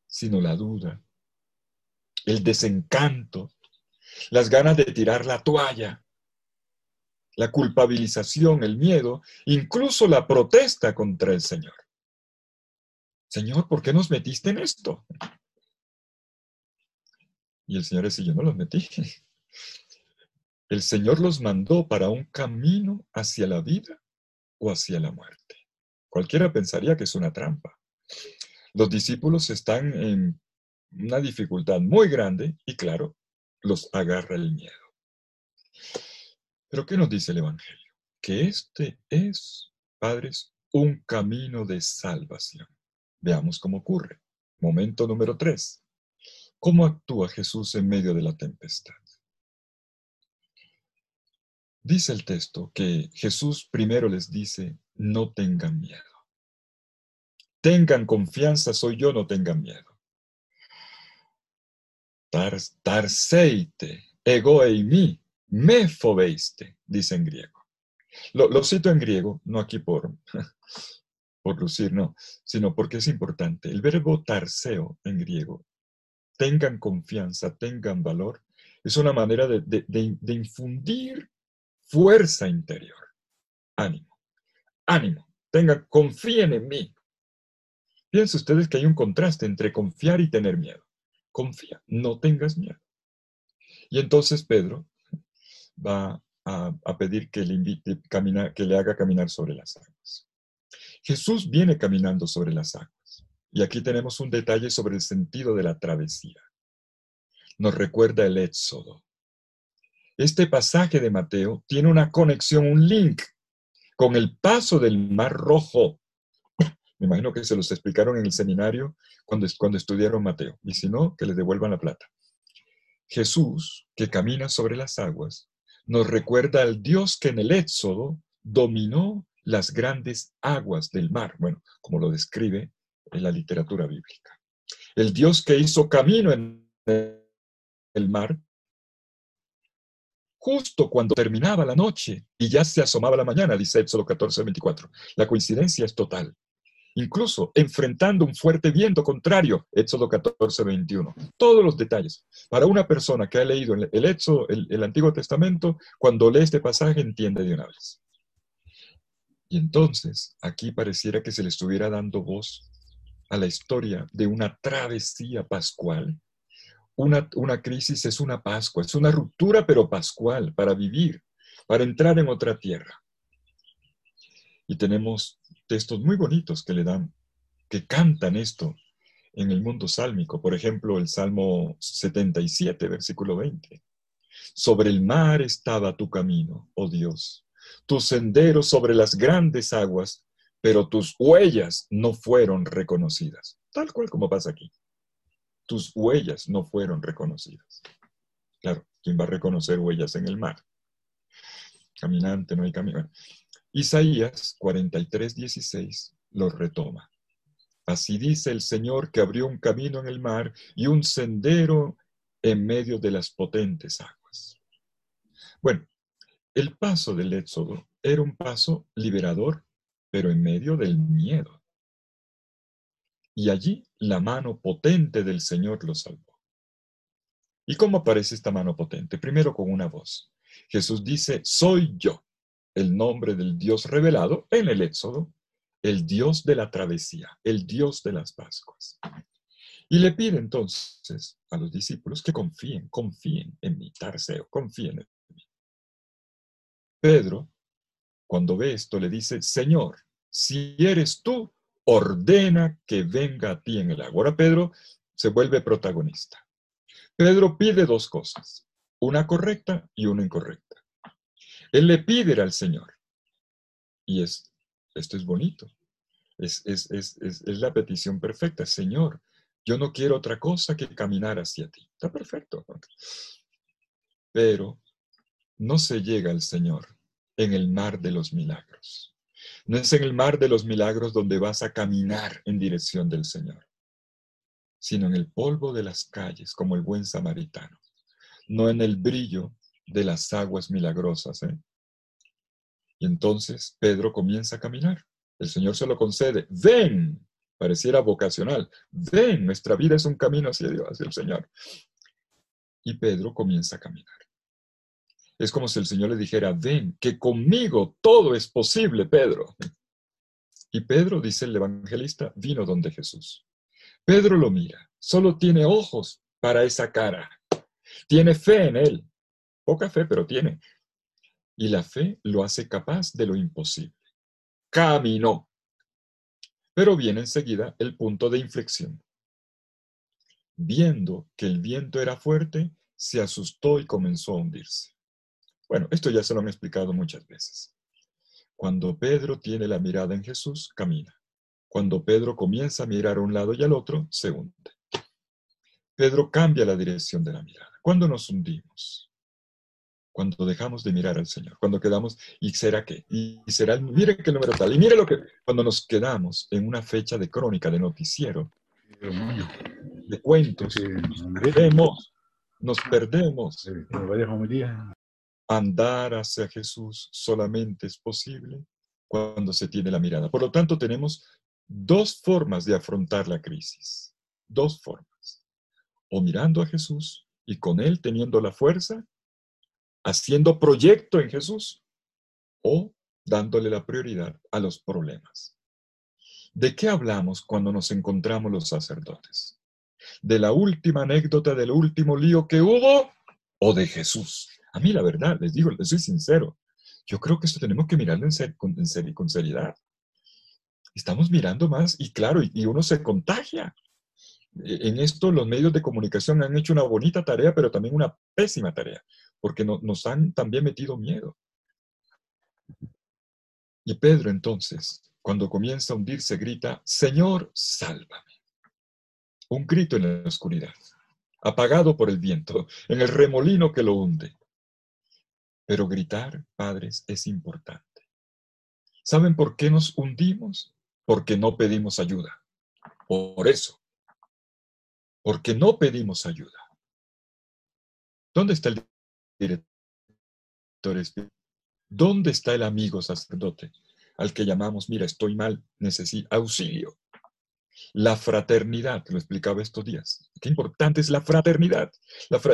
sino la duda, el desencanto, las ganas de tirar la toalla, la culpabilización, el miedo, incluso la protesta contra el Señor? Señor, ¿por qué nos metiste en esto? Y el Señor dice, yo no los metí. El Señor los mandó para un camino hacia la vida o hacia la muerte. Cualquiera pensaría que es una trampa. Los discípulos están en una dificultad muy grande y claro, los agarra el miedo. Pero ¿qué nos dice el Evangelio? Que este es, padres, un camino de salvación. Veamos cómo ocurre. Momento número tres. ¿Cómo actúa Jesús en medio de la tempestad? Dice el texto que Jesús primero les dice, no tengan miedo. Tengan confianza, soy yo, no tengan miedo. tarseite, ego eimi, me fobeiste, dice en griego. Lo, cito en griego, no aquí por, por lucir, no, sino porque es importante. El verbo tarseo en griego tengan confianza, tengan valor, es una manera de, infundir fuerza interior. Ánimo, ánimo, tengan, confíen en mí. Piensen ustedes que hay un contraste entre confiar y tener miedo. Confía, no tengas miedo. Y entonces Pedro va a, pedir que le, invite, que le haga caminar sobre las aguas. Jesús viene caminando sobre las aguas. Y aquí tenemos un detalle sobre el sentido de la travesía. Nos recuerda el Éxodo. Este pasaje de Mateo tiene una conexión, un link con el paso del Mar Rojo. Me imagino que se los explicaron en el seminario cuando, cuando estudiaron Mateo. Y si no, que le devuelvan la plata. Jesús, que camina sobre las aguas, nos recuerda al Dios que en el Éxodo dominó las grandes aguas del mar. Bueno, como lo describe en la literatura bíblica. El Dios que hizo camino en el mar, justo cuando terminaba la noche y ya se asomaba la mañana, dice Éxodo 14, 24. La coincidencia es total. Incluso enfrentando un fuerte viento contrario, Éxodo 14, 21. Todos los detalles. Para una persona que ha leído el, Éxodo, el, el Antiguo Testamento, cuando lee este pasaje entiende de una vez. Y entonces, aquí pareciera que se le estuviera dando voz a la historia de una travesía pascual. Una, una crisis es una Pascua, es una ruptura pero pascual para vivir, para entrar en otra tierra. Y tenemos textos muy bonitos que le dan, que cantan esto en el mundo sálmico. Por ejemplo, el Salmo 77, versículo 20. Sobre el mar estaba tu camino, oh Dios, tus senderos sobre las grandes aguas, pero tus huellas no fueron reconocidas. Tal cual como pasa aquí. Tus huellas no fueron reconocidas. Claro, ¿quién va a reconocer huellas en el mar? Caminante, no hay camino. Isaías 43, 16 lo retoma. Así dice el Señor que abrió un camino en el mar y un sendero en medio de las potentes aguas. Bueno, el paso del Éxodo era un paso liberador, pero en medio del miedo. Y allí la mano potente del Señor lo salvó. ¿Y cómo aparece esta mano potente? Primero con una voz. Jesús dice, soy yo, el nombre del Dios revelado en el Éxodo, el Dios de la travesía, el Dios de las Pascuas. Y le pide entonces a los discípulos que confíen, confíen en mi Tarseo, confíen en mí. Pedro, cuando ve esto, le dice, Señor, si eres tú, ordena que venga a ti en el agua. Ahora Pedro se vuelve protagonista. Pedro pide dos cosas, una correcta y una incorrecta. Él le pide al Señor. Y es, esto es bonito. Es, es, es, la petición perfecta. Señor, yo no quiero otra cosa que caminar hacia ti. Está perfecto. Pero no se llega al Señor en el mar de los milagros. No es en el mar de los milagros donde vas a caminar en dirección del Señor, sino en el polvo de las calles como el buen samaritano, no en el brillo de las aguas milagrosas. ¿eh? Y entonces Pedro comienza a caminar. El Señor se lo concede. Ven, pareciera vocacional. Ven, nuestra vida es un camino hacia Dios, hacia el Señor. Y Pedro comienza a caminar. Es como si el Señor le dijera, ven, que conmigo todo es posible, Pedro. Y Pedro, dice el evangelista, vino donde Jesús. Pedro lo mira, solo tiene ojos para esa cara. Tiene fe en él. Poca fe, pero tiene. Y la fe lo hace capaz de lo imposible. Caminó. Pero viene enseguida el punto de inflexión. Viendo que el viento era fuerte, se asustó y comenzó a hundirse. Bueno, esto ya se lo han explicado muchas veces. Cuando Pedro tiene la mirada en Jesús, camina. Cuando Pedro comienza a mirar a un lado y al otro, se hunde. Pedro cambia la dirección de la mirada. ¿Cuándo nos hundimos? cuando dejamos de mirar al Señor, cuando quedamos, ¿y será qué? Y será, mire qué número tal, y mire lo que, cuando nos quedamos en una fecha de crónica, de noticiero, de cuentos, nos perdemos, nos perdemos. Andar hacia Jesús solamente es posible cuando se tiene la mirada. Por lo tanto, tenemos dos formas de afrontar la crisis, dos formas. O mirando a Jesús y con Él teniendo la fuerza, haciendo proyecto en Jesús o dándole la prioridad a los problemas. ¿De qué hablamos cuando nos encontramos los sacerdotes? ¿De la última anécdota del último lío que hubo o de Jesús? A mí la verdad, les digo, les soy sincero, yo creo que esto tenemos que mirarlo con seriedad. Estamos mirando más y claro, y uno se contagia. E, en esto los medios de comunicación han hecho una bonita tarea, pero también una pésima tarea, porque nos han también metido miedo. Y Pedro entonces, cuando comienza a hundirse, grita, Señor, sálvame. Un grito en la oscuridad, apagado por el viento, en el remolino que lo hunde. Pero gritar, padres, es importante. ¿Saben por qué nos hundimos? Porque no pedimos ayuda. Por eso, porque no pedimos ayuda. ¿Dónde está el director espiritual? ¿Dónde está el amigo sacerdote al que llamamos, mira, estoy mal, necesito auxilio? La fraternidad, lo explicaba estos días. Qué importante es la fraternidad.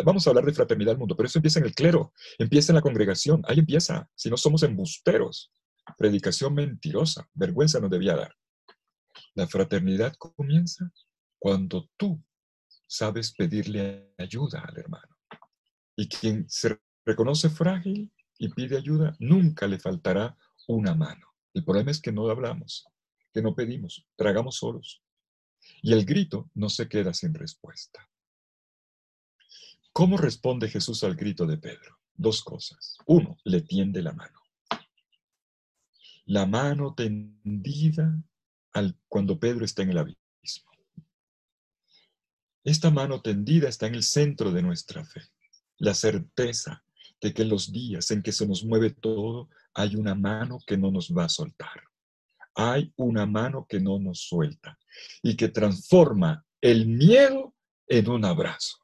Vamos a hablar de fraternidad al mundo, pero eso empieza en el clero, empieza en la congregación, ahí empieza. Si no somos embusteros, predicación mentirosa, vergüenza nos debía dar. La fraternidad comienza cuando tú sabes pedirle ayuda al hermano. Y quien se reconoce frágil y pide ayuda, nunca le faltará una mano. El problema es que no hablamos, que no pedimos, tragamos solos. Y el grito no se queda sin respuesta. ¿Cómo responde Jesús al grito de Pedro? Dos cosas. Uno, le tiende la mano. La mano tendida al, cuando Pedro está en el abismo. Esta mano tendida está en el centro de nuestra fe. La certeza de que en los días en que se nos mueve todo, hay una mano que no nos va a soltar. Hay una mano que no nos suelta y que transforma el miedo en un abrazo.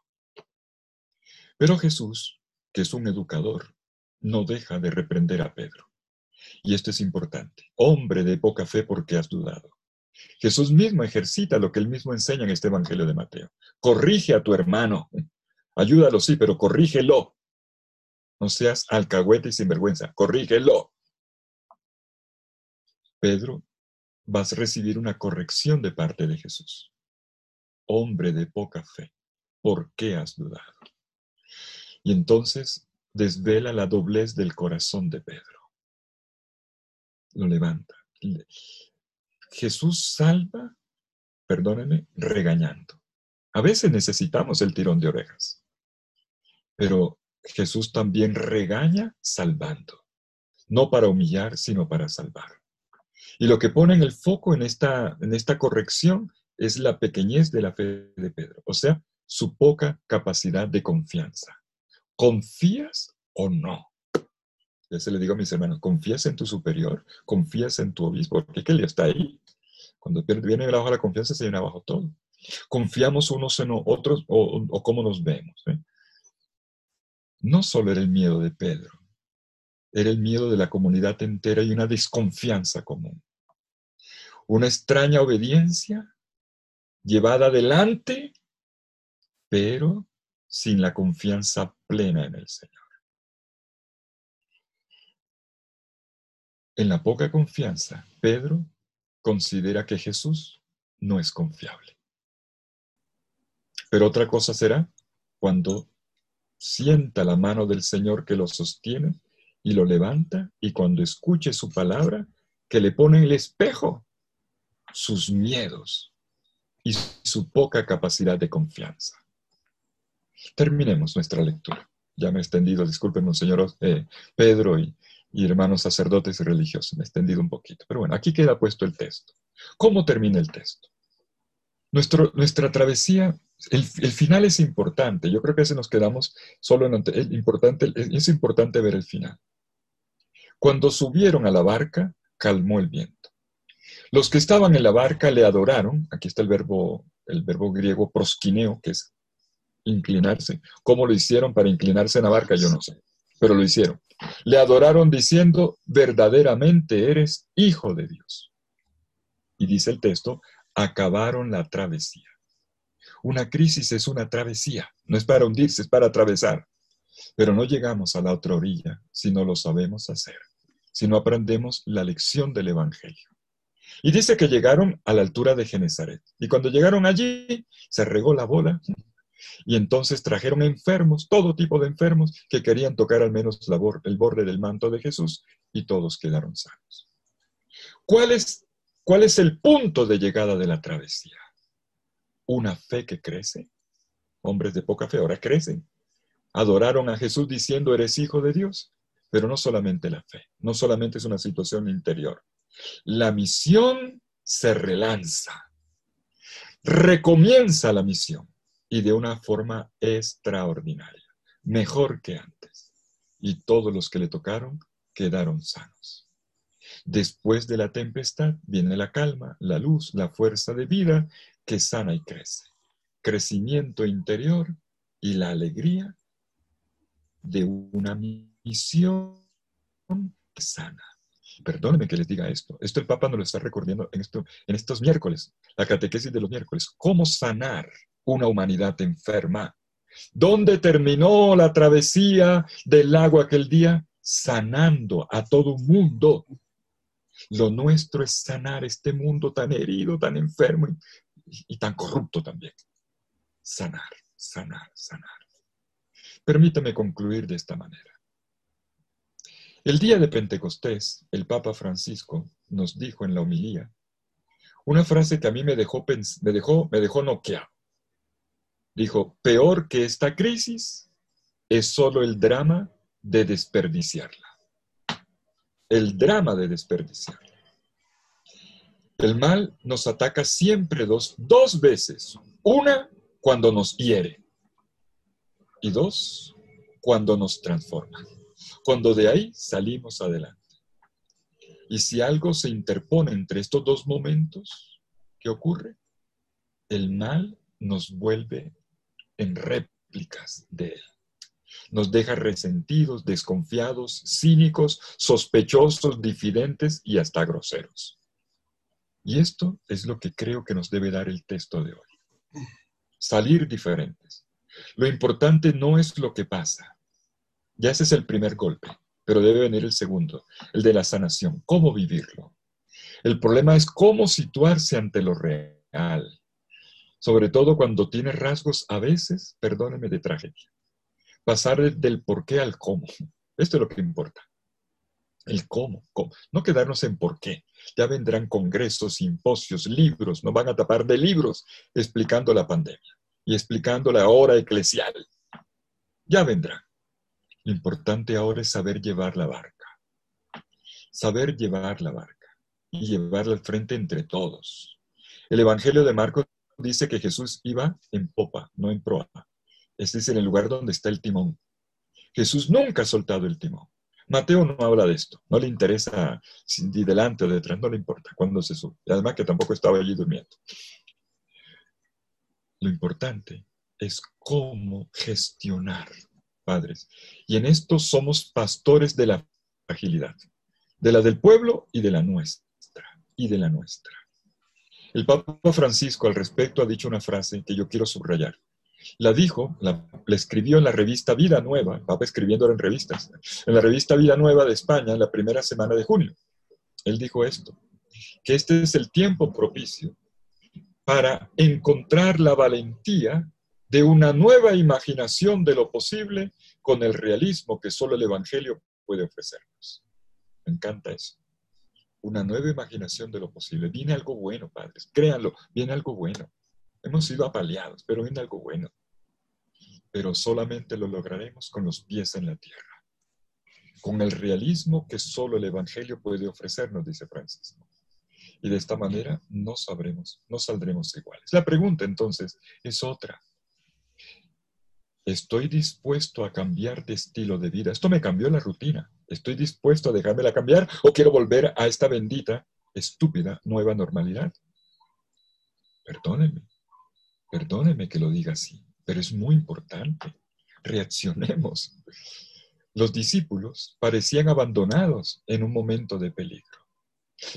Pero Jesús, que es un educador, no deja de reprender a Pedro. Y esto es importante. Hombre de poca fe, porque has dudado? Jesús mismo ejercita lo que él mismo enseña en este Evangelio de Mateo. Corrige a tu hermano. Ayúdalo, sí, pero corrígelo. No seas alcahuete y sinvergüenza. Corrígelo. Pedro, vas a recibir una corrección de parte de Jesús. Hombre de poca fe, ¿por qué has dudado? Y entonces desvela la doblez del corazón de Pedro. Lo levanta. Jesús salva, perdónenme, regañando. A veces necesitamos el tirón de orejas, pero Jesús también regaña salvando, no para humillar, sino para salvar. Y lo que pone en el foco en esta, en esta corrección es la pequeñez de la fe de Pedro, o sea, su poca capacidad de confianza. ¿Confías o no? Ya se le digo a mis hermanos, ¿confías en tu superior? ¿Confías en tu obispo? Porque que él está ahí. Cuando viene abajo la confianza, se viene abajo todo. Confiamos unos en otros o, cómo nos vemos. No solo era el miedo de Pedro, era el miedo de la comunidad entera y una desconfianza común. Una extraña obediencia llevada adelante, pero sin la confianza plena en el Señor. En la poca confianza, Pedro considera que Jesús no es confiable. Pero otra cosa será cuando sienta la mano del Señor que lo sostiene y lo levanta y cuando escuche su palabra que le pone el espejo sus miedos y su poca capacidad de confianza. Terminemos nuestra lectura. Ya me he extendido, discúlpenme, señor eh, Pedro y, hermanos sacerdotes y religiosos, me he extendido un poquito. Pero bueno, aquí queda puesto el texto. ¿Cómo termina el texto? Nuestro, nuestra travesía, el, final es importante. Yo creo que a nos quedamos solo en el importante, es importante ver el final. Cuando subieron a la barca, calmó el viento. Los que estaban en la barca le adoraron. Aquí está el verbo, el verbo griego proskineo, que es inclinarse. ¿Cómo lo hicieron para inclinarse en la barca? Yo no sé, pero lo hicieron. Le adoraron diciendo, verdaderamente eres hijo de Dios. Y dice el texto, acabaron la travesía. Una crisis es una travesía, no es para hundirse, es para atravesar. Pero no llegamos a la otra orilla si no lo sabemos hacer, si no aprendemos la lección del Evangelio. Y dice que llegaron a la altura de Genezaret. Y cuando llegaron allí, se regó la bola y entonces trajeron enfermos, todo tipo de enfermos, que querían tocar al menos el borde del manto de Jesús y todos quedaron sanos. ¿Cuál es, ¿Cuál es el punto de llegada de la travesía? Una fe que crece. Hombres de poca fe ahora crecen. Adoraron a Jesús diciendo, eres hijo de Dios. Pero no solamente la fe, no solamente es una situación interior. La misión se relanza. Recomienza la misión y de una forma extraordinaria, mejor que antes. Y todos los que le tocaron quedaron sanos. Después de la tempestad viene la calma, la luz, la fuerza de vida que sana y crece. Crecimiento interior y la alegría de una misión sana. Perdónenme que les diga esto. Esto el Papa nos lo está recordando en, en estos miércoles, la catequesis de los miércoles. ¿Cómo sanar una humanidad enferma. ¿Dónde terminó la travesía del lago aquel día? Sanando a todo mundo. Lo nuestro es sanar este mundo tan herido, tan enfermo y, y tan corrupto también. Sanar, sanar, sanar. Permítame concluir de esta manera. El día de Pentecostés, el Papa Francisco nos dijo en la homilía, una frase que a mí me dejó, me dejó, me dejó noqueado. Dijo, peor que esta crisis es solo el drama de desperdiciarla. El drama de desperdiciarla. El mal nos ataca siempre dos, dos veces. Una, cuando nos hiere. Y dos, cuando nos transforma. Cuando de ahí salimos adelante. Y si algo se interpone entre estos dos momentos, ¿qué ocurre? El mal nos vuelve en réplicas de él. Nos deja resentidos, desconfiados, cínicos, sospechosos, difidentes y hasta groseros. Y esto es lo que creo que nos debe dar el texto de hoy. Salir diferentes. Lo importante no es lo que pasa. Ya ese es el primer golpe pero debe venir el segundo, el de la sanación, cómo vivirlo. El problema es cómo situarse ante lo real, sobre todo cuando tiene rasgos a veces, perdóneme, de tragedia. Pasar del por qué al cómo. Esto es lo que importa. El cómo, cómo. No quedarnos en por qué. Ya vendrán congresos, simposios, libros, nos van a tapar de libros explicando la pandemia y explicando la hora eclesial. Ya vendrán. Lo importante ahora es saber llevar la barca. Saber llevar la barca y llevarla al frente entre todos. El Evangelio de Marcos dice que Jesús iba en popa, no en proa. Este es en el lugar donde está el timón. Jesús nunca ha soltado el timón. Mateo no habla de esto, no le interesa si delante o detrás, no le importa cuándo se sube. Además que tampoco estaba allí durmiendo. Lo importante es cómo gestionar padres. Y en esto somos pastores de la fragilidad, de la del pueblo y de la nuestra, y de la nuestra. El Papa Francisco al respecto ha dicho una frase que yo quiero subrayar. La dijo, la, escribió en la revista Vida Nueva, el Papa escribiendo en revistas, en la revista Vida Nueva de España, en la primera semana de junio. Él dijo esto, que este es el tiempo propicio para encontrar la valentía de una nueva imaginación de lo posible con el realismo que solo el Evangelio puede ofrecernos. Me encanta eso. Una nueva imaginación de lo posible. Viene algo bueno, padres. Créanlo, viene algo bueno. Hemos sido apaleados, pero viene algo bueno. Pero solamente lo lograremos con los pies en la tierra. Con el realismo que solo el Evangelio puede ofrecernos, dice Francisco. Y de esta manera no sabremos, no saldremos iguales. La pregunta entonces es otra. Estoy dispuesto a cambiar de estilo de vida. Esto me cambió la rutina. ¿Estoy dispuesto a dejármela cambiar o quiero volver a esta bendita, estúpida, nueva normalidad? Perdóneme, perdóneme que lo diga así, pero es muy importante. Reaccionemos. Los discípulos parecían abandonados en un momento de peligro.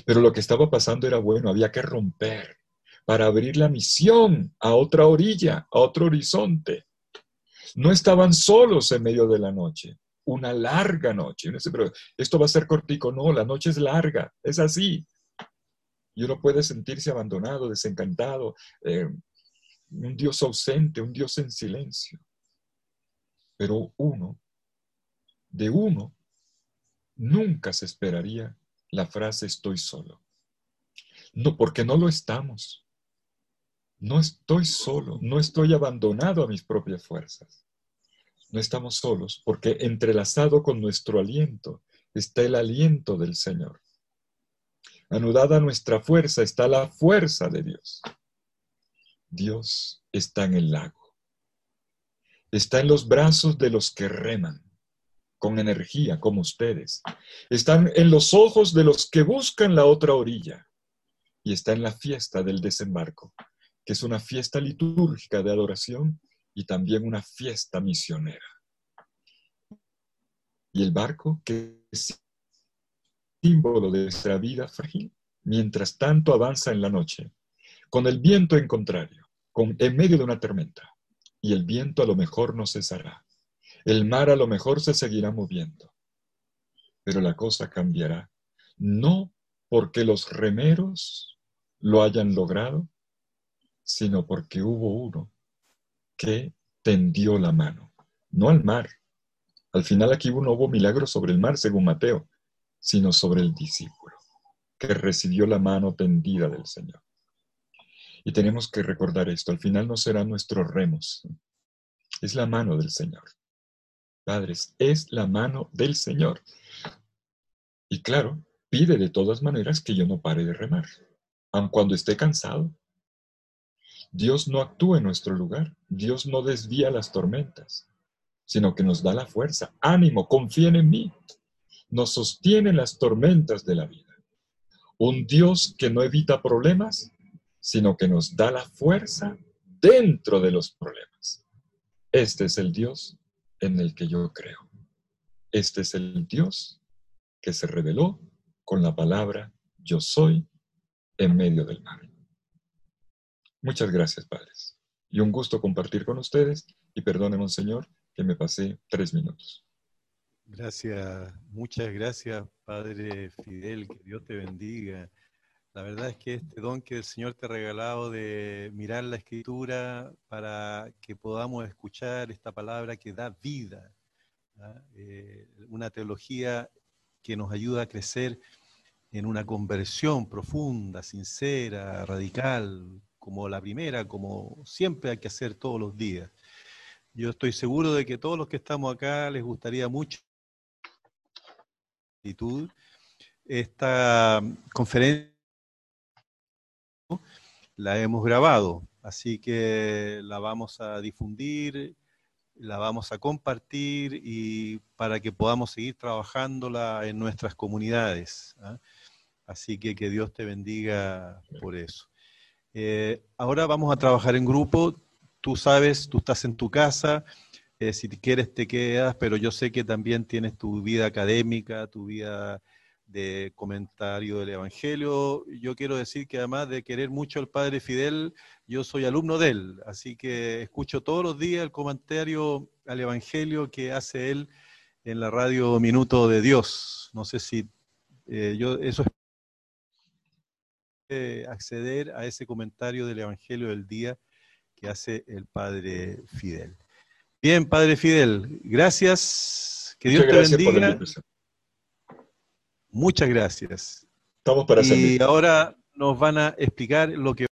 Pero lo que estaba pasando era bueno, había que romper para abrir la misión a otra orilla, a otro horizonte. No estaban solos en medio de la noche, una larga noche. Pero esto va a ser cortico, no, la noche es larga, es así. Y uno puede sentirse abandonado, desencantado, eh, un Dios ausente, un Dios en silencio. Pero uno, de uno, nunca se esperaría la frase estoy solo. No, porque no lo estamos. No estoy solo, no estoy abandonado a mis propias fuerzas no estamos solos, porque entrelazado con nuestro aliento está el aliento del Señor. Anudada nuestra fuerza está la fuerza de Dios. Dios está en el lago. Está en los brazos de los que reman con energía, como ustedes. Están en los ojos de los que buscan la otra orilla. Y está en la fiesta del desembarco, que es una fiesta litúrgica de adoración y también una fiesta misionera. Y el barco, que es símbolo de nuestra vida frágil, mientras tanto avanza en la noche, con el viento en contrario, con, en medio de una tormenta. Y el viento a lo mejor no cesará. El mar a lo mejor se seguirá moviendo. Pero la cosa cambiará, no porque los remeros lo hayan logrado, sino porque hubo uno que tendió la mano, no al mar. Al final aquí no hubo milagro sobre el mar, según Mateo, sino sobre el discípulo, que recibió la mano tendida del Señor. Y tenemos que recordar esto, al final no serán nuestros remos, es la mano del Señor. Padres, es la mano del Señor. Y claro, pide de todas maneras que yo no pare de remar, aun cuando esté cansado. Dios no actúa en nuestro lugar, Dios no desvía las tormentas, sino que nos da la fuerza. Ánimo, confíen en mí. Nos sostiene las tormentas de la vida. Un Dios que no evita problemas, sino que nos da la fuerza dentro de los problemas. Este es el Dios en el que yo creo. Este es el Dios que se reveló con la palabra yo soy en medio del mar. Muchas gracias, padres. Y un gusto compartir con ustedes. Y perdónenme, Señor, que me pasé tres minutos. Gracias, muchas gracias, Padre Fidel. Que Dios te bendiga. La verdad es que este don que el Señor te ha regalado de mirar la escritura para que podamos escuchar esta palabra que da vida, ¿ah? eh, una teología que nos ayuda a crecer en una conversión profunda, sincera, radical, como la primera, como siempre hay que hacer todos los días. Yo estoy seguro de que todos los que estamos acá les gustaría mucho esta conferencia la hemos grabado, así que la vamos a difundir, la vamos a compartir y para que podamos seguir trabajándola en nuestras comunidades. ¿ah? Así que que Dios te bendiga por eso. Eh, ahora vamos a trabajar en grupo. Tú sabes, tú estás en tu casa. Eh, si quieres te quedas, pero yo sé que también tienes tu vida académica, tu vida de comentario del Evangelio. Yo quiero decir que además de querer mucho al Padre Fidel, yo soy alumno de él, así que escucho todos los días el comentario al Evangelio que hace él en la radio Minuto de Dios. No sé si eh, yo eso es acceder a ese comentario del Evangelio del día que hace el Padre Fidel. Bien, Padre Fidel, gracias. Que Dios te bendiga. Muchas gracias. Estamos para Y ahora nos van a explicar lo que